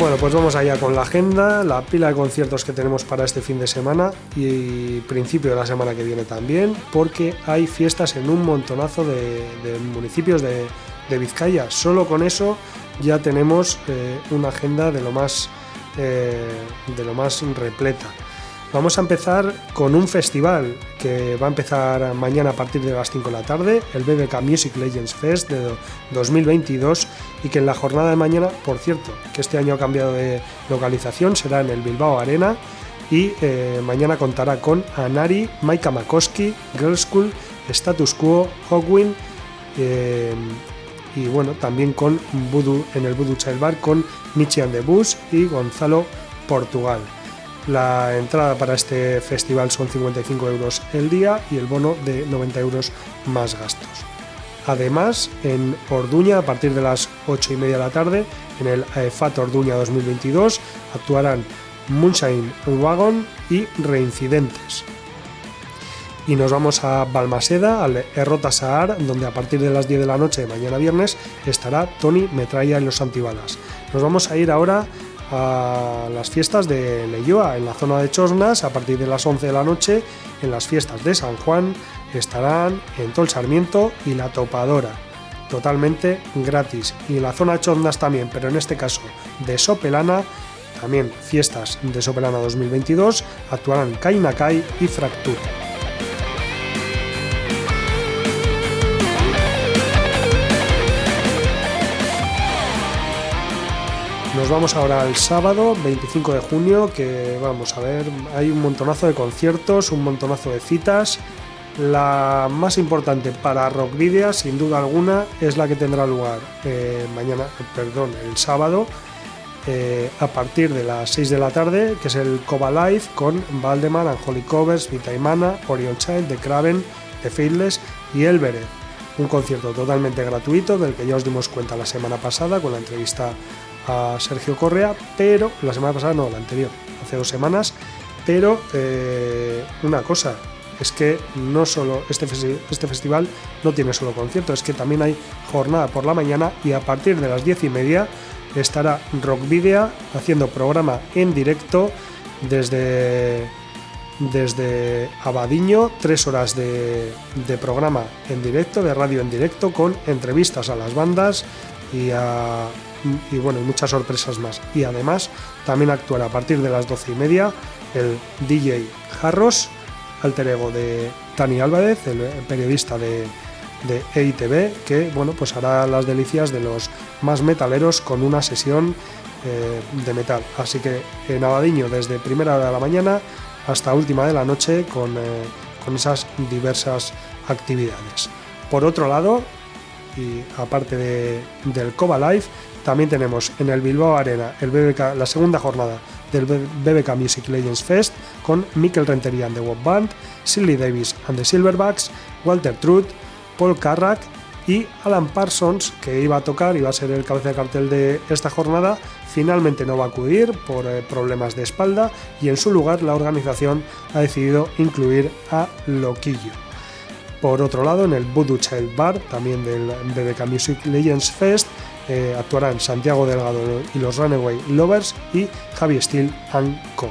Bueno, pues vamos allá con la agenda, la pila de conciertos que tenemos para este fin de semana y principio de la semana que viene también, porque hay fiestas en un montonazo de, municipios de, Vizcaya. Solo con eso ya tenemos eh, una agenda de lo más, eh, de lo más repleta. Vamos a empezar con un festival que va a empezar mañana a partir de las 5 de la tarde, el BBK Music Legends Fest de 2022 y que en la jornada de mañana, por cierto, que este año ha cambiado de localización, será en el Bilbao Arena y eh, mañana contará con Anari, Maika Makoski, Girl School, Status Quo, Hogwin eh, y bueno, también con Voodoo en el Voodoo Child Bar con Michi and the Bus y Gonzalo Portugal. La entrada para este festival son 55 euros el día y el bono de 90 euros más gastos. Además, en Orduña, a partir de las 8 y media de la tarde, en el AEFAT Orduña 2022, actuarán Moonshine Wagon y Reincidentes. Y nos vamos a Balmaseda, al Errota Saar, donde a partir de las 10 de la noche de mañana viernes estará Tony Metralla en los Antibalas. Nos vamos a ir ahora a las fiestas de Leyoa en la zona de Chosnas a partir de las 11 de la noche. En las fiestas de San Juan estarán en Tol Sarmiento y La Topadora, totalmente gratis. Y en la zona de Chosnas también, pero en este caso de Sopelana, también fiestas de Sopelana 2022, actuarán Kainakai y Fractura. Vamos ahora al sábado 25 de junio, que vamos a ver, hay un montonazo de conciertos, un montonazo de citas. La más importante para Rock Video, sin duda alguna, es la que tendrá lugar eh, mañana, perdón, el sábado, eh, a partir de las 6 de la tarde, que es el Coba Live con Valdemar, Angelic Covers, Vitaimana, Orion Child, The Craven, The Faithless y Elberet. Un concierto totalmente gratuito del que ya os dimos cuenta la semana pasada con la entrevista a Sergio Correa, pero la semana pasada no, la anterior, hace dos semanas, pero eh, una cosa, es que no solo este, este festival no tiene solo concierto, es que también hay jornada por la mañana y a partir de las diez y media estará Rock Video haciendo programa en directo desde, desde Abadiño, tres horas de, de programa en directo, de radio en directo, con entrevistas a las bandas y a y bueno, muchas sorpresas más. Y además también actuará a partir de las doce y media el DJ Jarros, alter ego de Tani Álvarez, el periodista de, de EITV, que bueno, pues hará las delicias de los más metaleros con una sesión eh, de metal. Así que en Abadiño desde primera de la mañana hasta última de la noche con, eh, con esas diversas actividades. Por otro lado, y aparte de, del Coba Live, también tenemos en el Bilbao Arena el BBK, la segunda jornada del BBK Music Legends Fest con Mikel Rentería and the Wop Band, Silly Davis and the Silverbacks, Walter Truth, Paul Carrack y Alan Parsons, que iba a tocar, iba a ser el cabeza de cartel de esta jornada, finalmente no va a acudir por eh, problemas de espalda y en su lugar la organización ha decidido incluir a Loquillo. Por otro lado, en el Voodoo Child Bar, también del BBK Music Legends Fest, eh, actuarán Santiago Delgado y los Runaway Lovers y Javi Steel Co.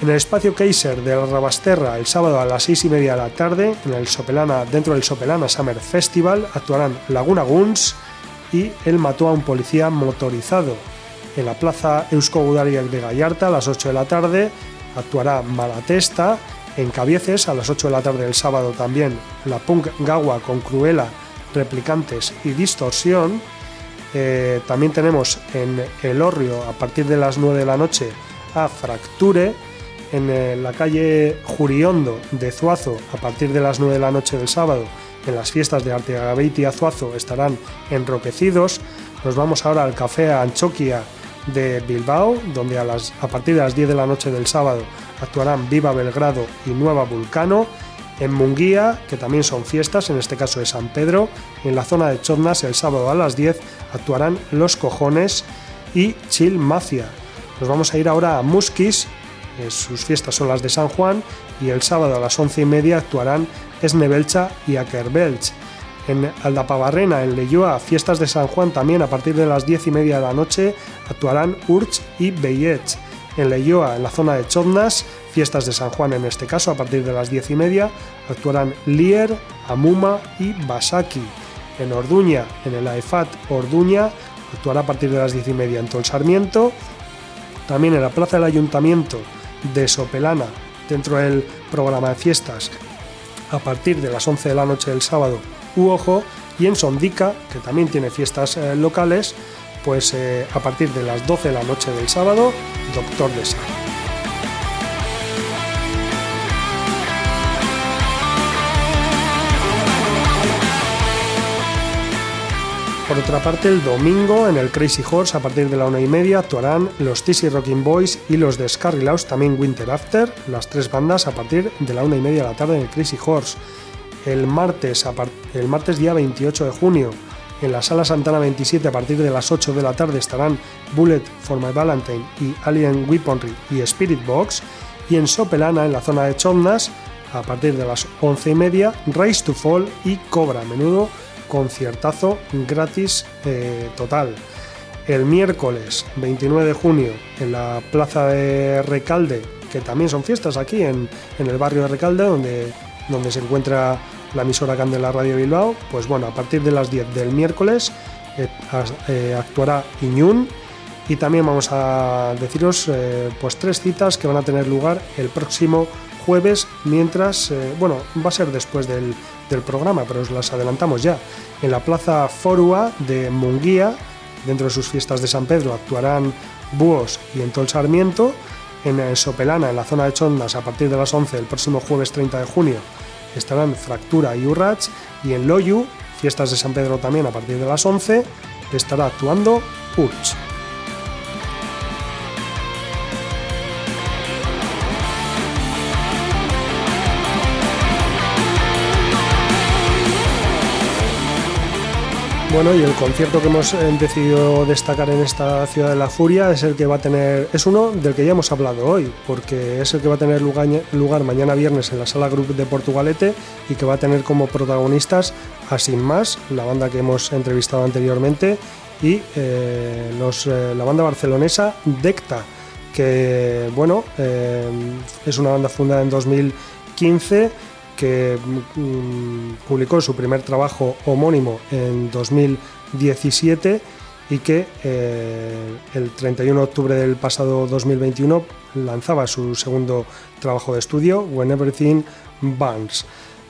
En el espacio Kaiser de la Rabasterra, el sábado a las 6 y media de la tarde, en el Sopelana, dentro del Sopelana Summer Festival, actuarán Laguna Guns y El mató a un policía motorizado. En la plaza Eusko Gudariak de Gallarta, a las 8 de la tarde, actuará Malatesta. En Cabieces, a las 8 de la tarde del sábado también, la Punk Gawa con Cruela, Replicantes y Distorsión. Eh, también tenemos en El Orrio a partir de las 9 de la noche a Fracture. En eh, la calle Juriondo de Zuazo a partir de las 9 de la noche del sábado. En las fiestas de Arteagabeiti y Azuazo estarán enroquecidos. Nos vamos ahora al Café Anchoquia de Bilbao, donde a, partir de las 10 de la noche del sábado actuarán Viva Belgrado y Nueva Vulcano. En Munguía, que también son fiestas, en este caso de San Pedro, en la zona de Chotnas el sábado a las 10 actuarán Los Cojones y Chill Mafia. Nos vamos a ir ahora a Muskis, eh, sus fiestas son las de San Juan, y el sábado a las 11 y media actuarán Esnebelcha y Akerbelch. En Aldapabarrena, en Leyoa, fiestas de San Juan también a partir de las 10 y media de la noche actuarán Urch y Beyech. En Leyoa, en la zona de Chotnas, fiestas de San Juan en este caso a partir de las 10 y media, actuarán Lier, Amuma y Basaki. En Orduña, en el AEFAT Orduña, actuará a partir de las 10 y media en Tol Sarmiento. También en la Plaza del Ayuntamiento de Sopelana, dentro del programa de fiestas, a partir de las 11 de la noche del sábado, Uojo, y en Sondica, que también tiene fiestas eh, locales, pues eh, a partir de las 12 de la noche del sábado, Doctor de Sal. Por otra parte, el domingo en el Crazy Horse, a partir de la una y media, actuarán los TC Rocking Boys y los de Scarrilaus, también Winter After, las tres bandas a partir de la una y media de la tarde en el Crazy Horse. El martes, el martes día 28 de junio, en la Sala Santana 27, a partir de las 8 de la tarde, estarán Bullet for My Valentine y Alien Weaponry y Spirit Box. Y en Sopelana, en la zona de Chomnas, a partir de las 11 y media, Rise to Fall y Cobra. Menudo conciertazo gratis eh, total. El miércoles 29 de junio en la plaza de Recalde, que también son fiestas aquí en, el barrio de Recalde, donde, se encuentra la emisora Candela Radio Bilbao, pues bueno, a partir de las 10 del miércoles eh, eh, actuará Iñún y también vamos a deciros pues tres citas que van a tener lugar el próximo jueves, mientras, bueno, va a ser después del, del programa, pero os las adelantamos ya. En la Plaza Forua de Munguía, dentro de sus fiestas de San Pedro, actuarán Búhos y Entol Sarmiento. En Sopelana, en la zona de Chondas, a partir de las 11 el próximo jueves 30 de junio, estarán Fractura y Urrach. Y en Loyu, fiestas de San Pedro también a partir de las 11, estará actuando Urch. Bueno, y el concierto que hemos eh, decidido destacar en esta ciudad de la Furia es el que va a tener, es uno del que ya hemos hablado hoy, porque es el que va a tener lugar, mañana viernes en la sala Group de Portugalete y que va a tener como protagonistas a Sin Más, la banda que hemos entrevistado anteriormente, y eh, eh, la banda barcelonesa Decta, que bueno, es una banda fundada en 2015 que mm, publicó su primer trabajo homónimo en 2017 y que eh, el 31 de octubre del pasado 2021 lanzaba su segundo trabajo de estudio, When Everything Burns.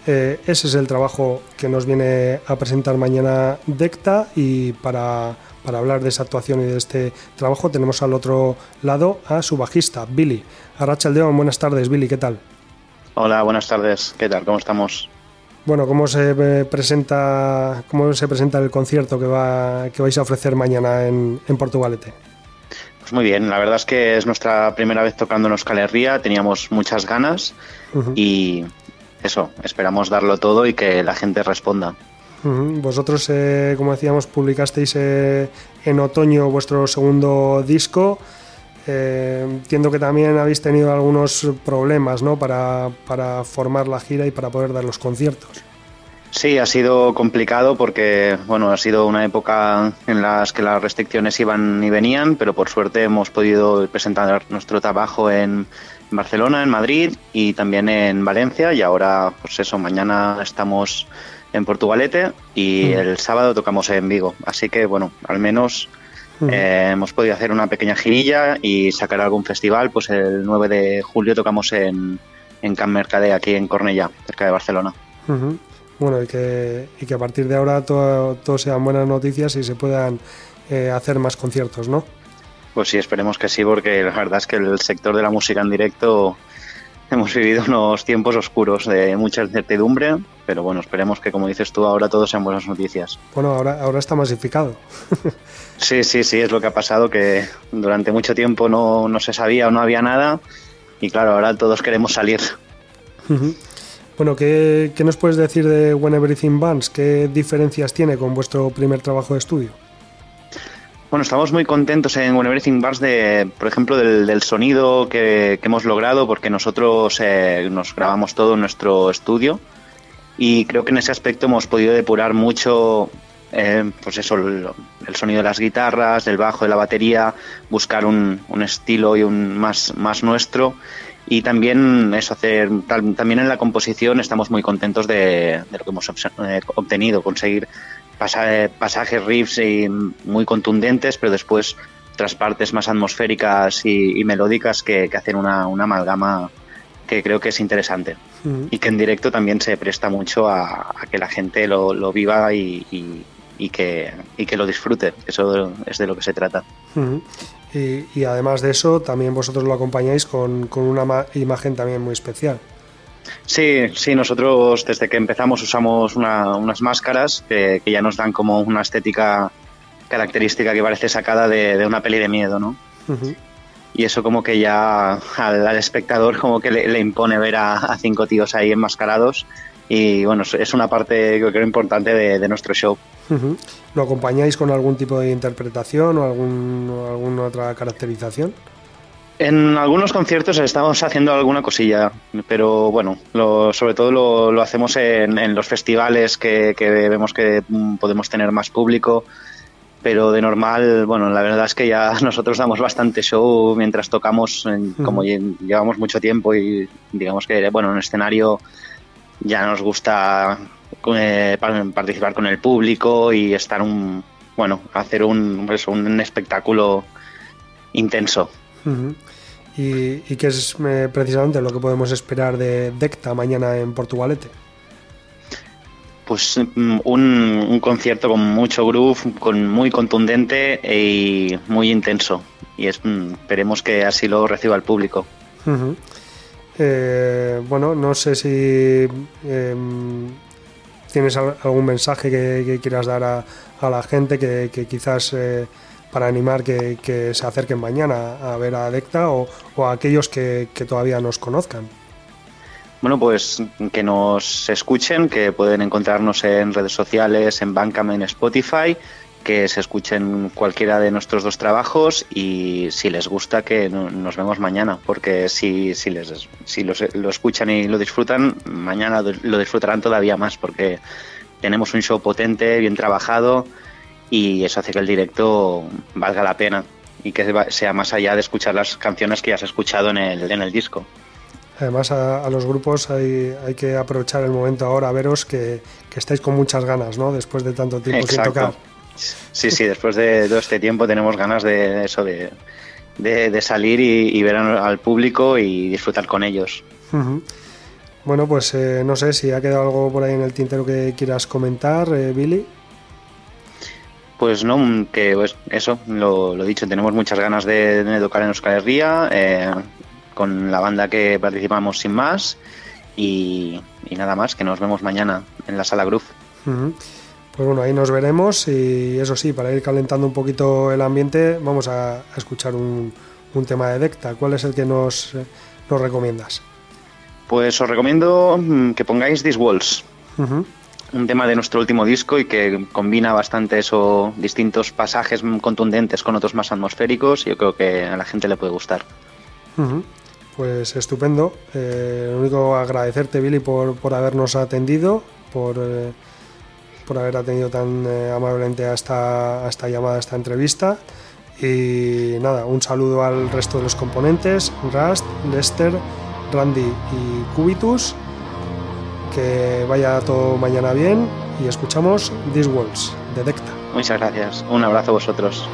Eh, ese es el trabajo que nos viene a presentar mañana Decta y para, para hablar de esa actuación y de este trabajo tenemos al otro lado a su bajista, Billy. Arrachaldeón, buenas tardes, Billy, ¿qué tal? Hola, buenas tardes. ¿Qué tal? ¿Cómo estamos? Bueno, ¿cómo se eh, presenta, cómo se presenta el concierto que, va, que vais a ofrecer mañana en, en Portugalete? Pues muy bien, la verdad es que es nuestra primera vez tocando en Euskal teníamos muchas ganas y eso, esperamos darlo todo y que la gente responda. Vosotros, eh, como decíamos, publicasteis eh, en otoño vuestro segundo disco. Eh, entiendo que también habéis tenido algunos problemas ¿no? para, formar la gira y para poder dar los conciertos. Sí, ha sido complicado porque bueno, ha sido una época en las que las restricciones iban y venían, pero por suerte hemos podido presentar nuestro trabajo en Barcelona, en Madrid y también en Valencia y ahora pues eso, mañana estamos en Portugalete y mm. el sábado tocamos en Vigo. Así que bueno, al menos eh, hemos podido hacer una pequeña girilla y sacar algún festival. Pues el 9 de julio tocamos en, en Can Mercade, aquí en Cornellà, cerca de Barcelona. Bueno, y que, y que a partir de ahora todo, sean buenas noticias y se puedan eh, hacer más conciertos, ¿no? Pues sí, esperemos que sí, porque la verdad es que el sector de la música en directo hemos vivido unos tiempos oscuros de mucha incertidumbre, pero bueno, esperemos que como dices tú ahora todo sean buenas noticias. Bueno, ahora, ahora está masificado. Sí, sí, sí, es lo que ha pasado, que durante mucho tiempo no, se sabía o no había nada y claro, ahora todos queremos salir. Bueno, ¿qué, ¿qué, nos puedes decir de When Everything Burns? ¿Qué diferencias tiene con vuestro primer trabajo de estudio? Bueno, estamos muy contentos en When Everything Burns de, por ejemplo, del, del sonido que, que, hemos logrado, porque nosotros eh, nos grabamos todo en nuestro estudio y creo que en ese aspecto hemos podido depurar mucho eh, pues eso, el, sonido de las guitarras, del bajo, de la batería, buscar un, un estilo y un más, más nuestro. Y también eso hacer, también en la composición estamos muy contentos de, lo que hemos eh, obtenido, conseguir pasa, pasajes, riffs y muy contundentes, pero después otras partes más atmosféricas y, y melódicas que, que hacen una, una, amalgama que creo que es interesante uh -huh. y que en directo también se presta mucho a, a que la gente lo, lo viva y, y, y que, y que lo disfrute. Eso es de lo que se trata. Uh -huh. y, y, además de eso, también vosotros lo acompañáis con, con una imagen también muy especial. Sí, sí, nosotros desde que empezamos usamos una, unas máscaras que, que, ya nos dan como una estética característica que parece sacada de, de una peli de miedo, ¿no? Uh -huh. Y eso como que ya al, al espectador como que le, le impone ver a, a, cinco tíos ahí enmascarados y bueno, es una parte que creo importante de, de nuestro show. Uh -huh. ¿Lo acompañáis con algún tipo de interpretación o algún, alguna otra caracterización? En algunos conciertos estamos haciendo alguna cosilla, pero bueno, lo, sobre todo lo, lo hacemos en, en, los festivales que, que, vemos que podemos tener más público, pero de normal, bueno, la verdad es que ya nosotros damos bastante show mientras tocamos, como llevamos mucho tiempo y digamos que, bueno, en escenario ya nos gusta eh, participar con el público y estar un, bueno, hacer un, pues, un espectáculo intenso. Uh -huh. ¿Y, ¿Y, qué es eh, precisamente lo que podemos esperar de Decta mañana en Portugalete? Pues mm, un, concierto con mucho groove, con muy contundente y muy intenso. Y mm, esperemos que así lo reciba el público. Eh, bueno, no sé si eh, tienes algún mensaje que, quieras dar a, la gente que, quizás eh, para animar que, se acerquen mañana a ver a Adecta o, o a aquellos que, que, todavía nos conozcan? Bueno, pues que nos escuchen, que pueden encontrarnos en redes sociales, en Bandcamp, en Spotify, que se escuchen cualquiera de nuestros dos trabajos y si les gusta que nos vemos mañana, porque si, si, les, si los, lo escuchan y lo disfrutan, mañana lo disfrutarán todavía más, porque tenemos un show potente, bien trabajado, y eso hace que el directo valga la pena y que sea más allá de escuchar las canciones que ya has escuchado en el, en el disco. Además, a, a los grupos hay, hay, que aprovechar el momento ahora, a veros que, que, estáis con muchas ganas, ¿no? Después de tanto tiempo Exacto. sin tocar. Sí, sí, después de todo este tiempo tenemos ganas de eso, de, de, de salir y, y, ver al público y disfrutar con ellos. Uh -huh. Bueno, pues eh, no sé si ha quedado algo por ahí en el tintero que quieras comentar, eh, Billy. Pues no, que pues eso, lo, lo, dicho, tenemos muchas ganas de, de tocar en Euskal Herria, eh, con la banda que participamos sin más, y, y, nada más, que nos vemos mañana en la sala Groove. Uh -huh. Pues bueno, ahí nos veremos y eso sí, para ir calentando un poquito el ambiente, vamos a, a escuchar un, un, tema de Decta. ¿Cuál es el que nos, eh, nos recomiendas? Pues os recomiendo mm, que pongáis These Walls. Uh -huh un tema de nuestro último disco y que combina bastante eso, distintos pasajes contundentes con otros más atmosféricos. Y yo creo que a la gente le puede gustar. Uh -huh. Pues estupendo. Eh, lo único agradecerte, Billy, por, por habernos atendido, por, eh, por haber atendido tan eh, amablemente a esta, esta llamada, a esta entrevista. Y nada, un saludo al resto de los componentes, Rust, Lester, Randy y Cubitus que vaya todo mañana bien y escuchamos These Walls de Decta. Muchas gracias. Un abrazo a vosotros.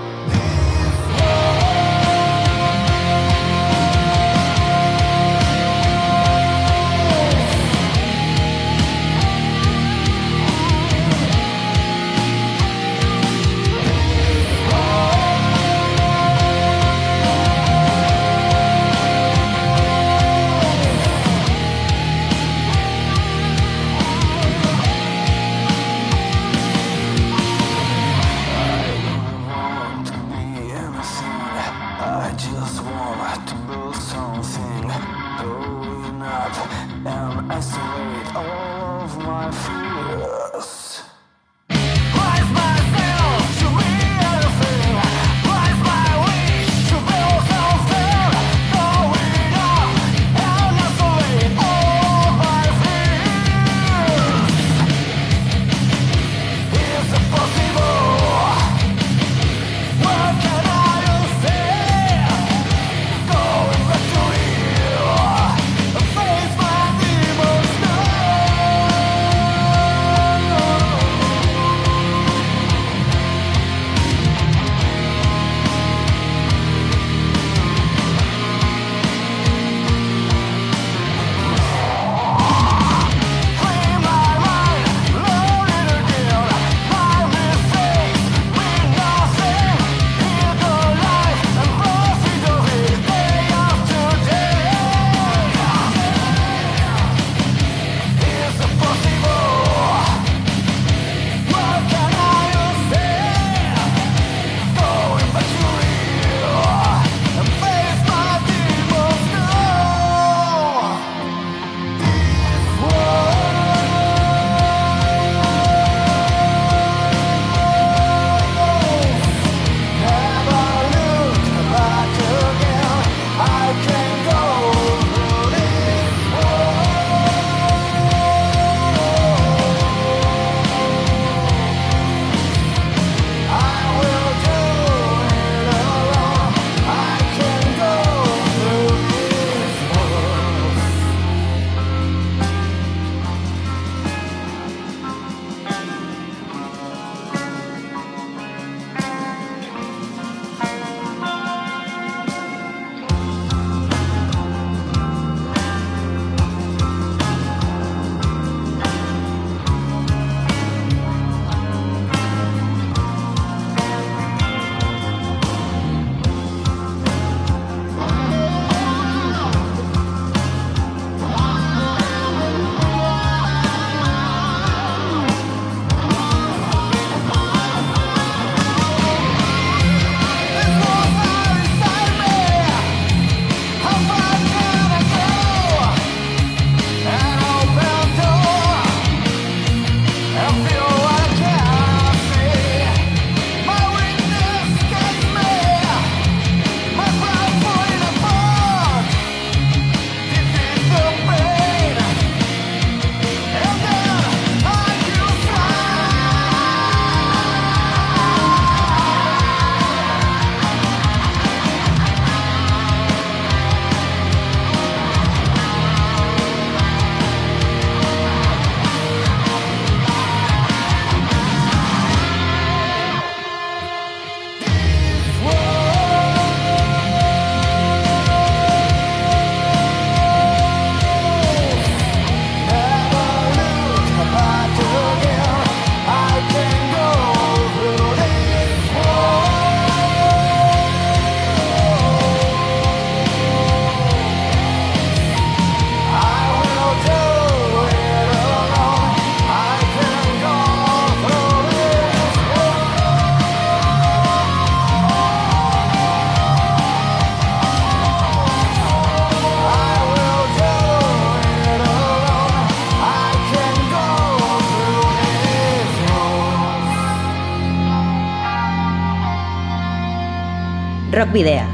Rock Video,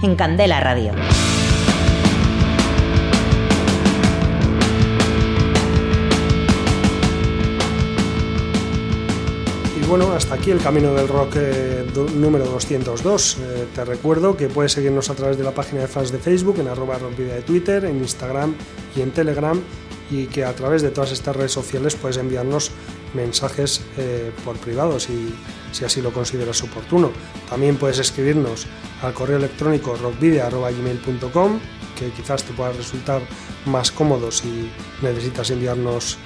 en Candela Radio. Y bueno, hasta aquí el camino del rock eh, número 202. Eh, te recuerdo que puedes seguirnos a través de la página de fans de Facebook, en arroba rockvidea de Twitter, en Instagram y en Telegram y que a través de todas estas redes sociales puedes enviarnos mensajes eh, por privado si, si, así lo consideras oportuno. También puedes escribirnos al correo electrónico rockvideo.gmail.com que quizás te pueda resultar más cómodo si necesitas enviarnos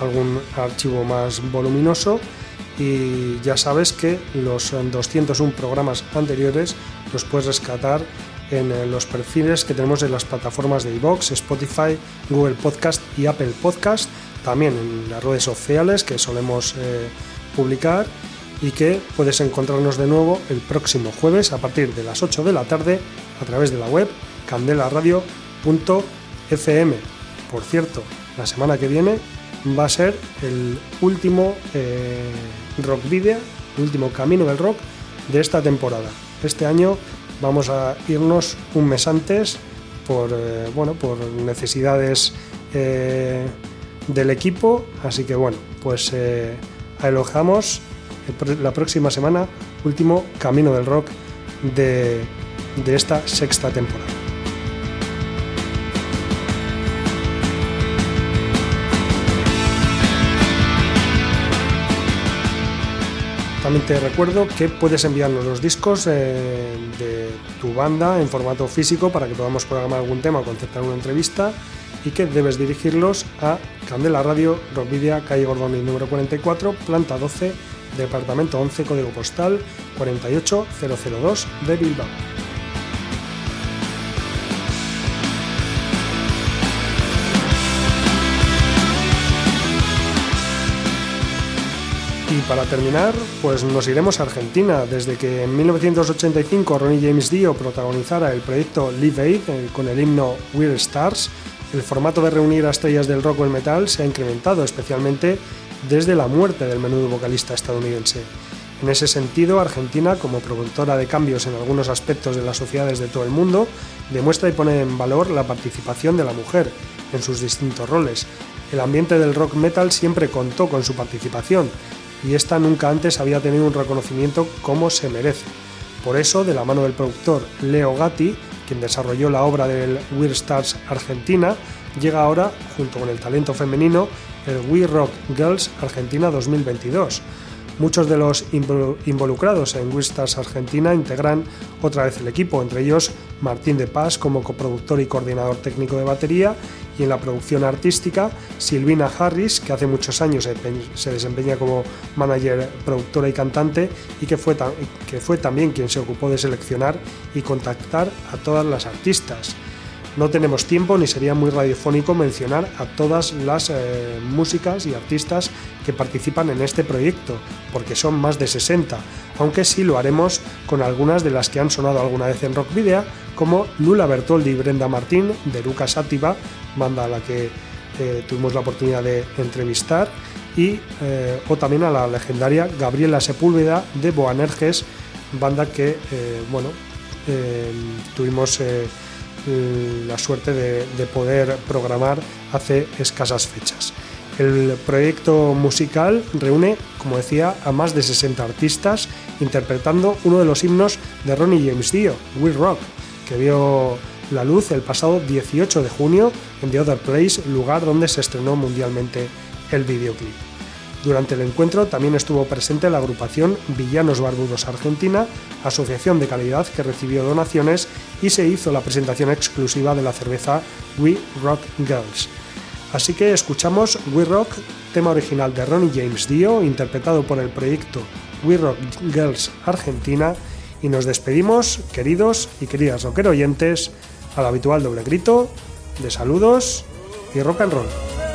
algún archivo más voluminoso y ya sabes que los 201 programas anteriores los puedes rescatar en eh, los perfiles que tenemos en las plataformas de iVoox, Spotify, Google Podcast y Apple Podcast, también en las redes sociales que solemos eh, publicar y que puedes encontrarnos de nuevo el próximo jueves a partir de las 8 de la tarde a través de la web candelaradio.es. Por cierto, la semana que viene va a ser el último eh, rock video, el último camino del rock de esta temporada. Este año vamos a irnos un mes antes por, eh, bueno, por necesidades del equipo, así que bueno, pues alojamos la próxima semana, último camino del rock de, de esta sexta temporada. También recuerdo que puedes enviarnos los discos eh, de tu banda en formato físico para que podamos programar algún tema o concertar una entrevista y que debes dirigirlos a Candela Radio, Rockvidia, calle Gordoni número 44, planta 12, departamento 11, código postal 48002 de Bilbao. Y para terminar, pues nos iremos a Argentina. Desde que en 1985 Ronnie James Dio protagonizara el proyecto Live Aid eh, con el himno We're Stars, el formato de reunir a estrellas del rock o el metal se ha incrementado, especialmente desde la muerte del menudo vocalista estadounidense. En ese sentido, Argentina, como productora de cambios en algunos aspectos de las sociedades de todo el mundo, demuestra y pone en valor la participación de la mujer en sus distintos roles. El ambiente del rock metal siempre contó con su participación, y esta nunca antes había tenido un reconocimiento como se merece. Por eso, de la mano del productor Leo Gatti, quien desarrolló la obra del Weird Stars Argentina, llega ahora, junto con el talento femenino, el We Rock Girls Argentina 2022, Muchos de los involucrados en Stars Argentina integran otra vez el equipo, entre ellos Martín de Paz como coproductor y coordinador técnico de batería y en la producción artística Silvina Harris, que hace muchos años se desempeña como manager, productora y cantante y que fue, que fue también quien se ocupó de seleccionar y contactar a todas las artistas. No tenemos tiempo ni sería muy radiofónico mencionar a todas las eh, músicas y artistas que participan en este proyecto, porque son más de 60, aunque sí lo haremos con algunas de las que han sonado alguna vez en Rock Video, como Lula Bertoldi y Brenda Martín de Lucas Sativa, banda a la que eh, tuvimos la oportunidad de entrevistar, y, eh, o también a la legendaria Gabriela Sepúlveda de Boanerges, banda que bueno, tuvimos la suerte de, poder programar hace escasas fechas. El proyecto musical reúne, como decía, a más de 60 artistas interpretando uno de los himnos de Ronnie James Dio, We Rock, que vio la luz el pasado 18 de junio en The Other Place, lugar donde se estrenó mundialmente el videoclip. Durante el encuentro también estuvo presente la agrupación Villanos Barbudos Argentina, asociación de calidad que recibió donaciones y se hizo la presentación exclusiva de la cerveza We Rock Girls. Así que escuchamos We Rock, tema original de Ronnie James Dio, interpretado por el proyecto We Rock Girls Argentina, y nos despedimos, queridos y queridas rocker oyentes, al habitual doble grito de saludos y rock and roll.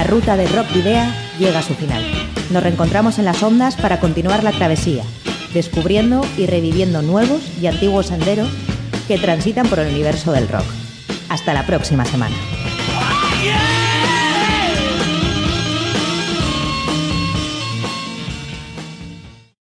La ruta de Rock Video llega a su final. Nos reencontramos en las ondas para continuar la travesía, descubriendo y reviviendo nuevos y antiguos senderos que transitan por el universo del rock. Hasta la próxima semana.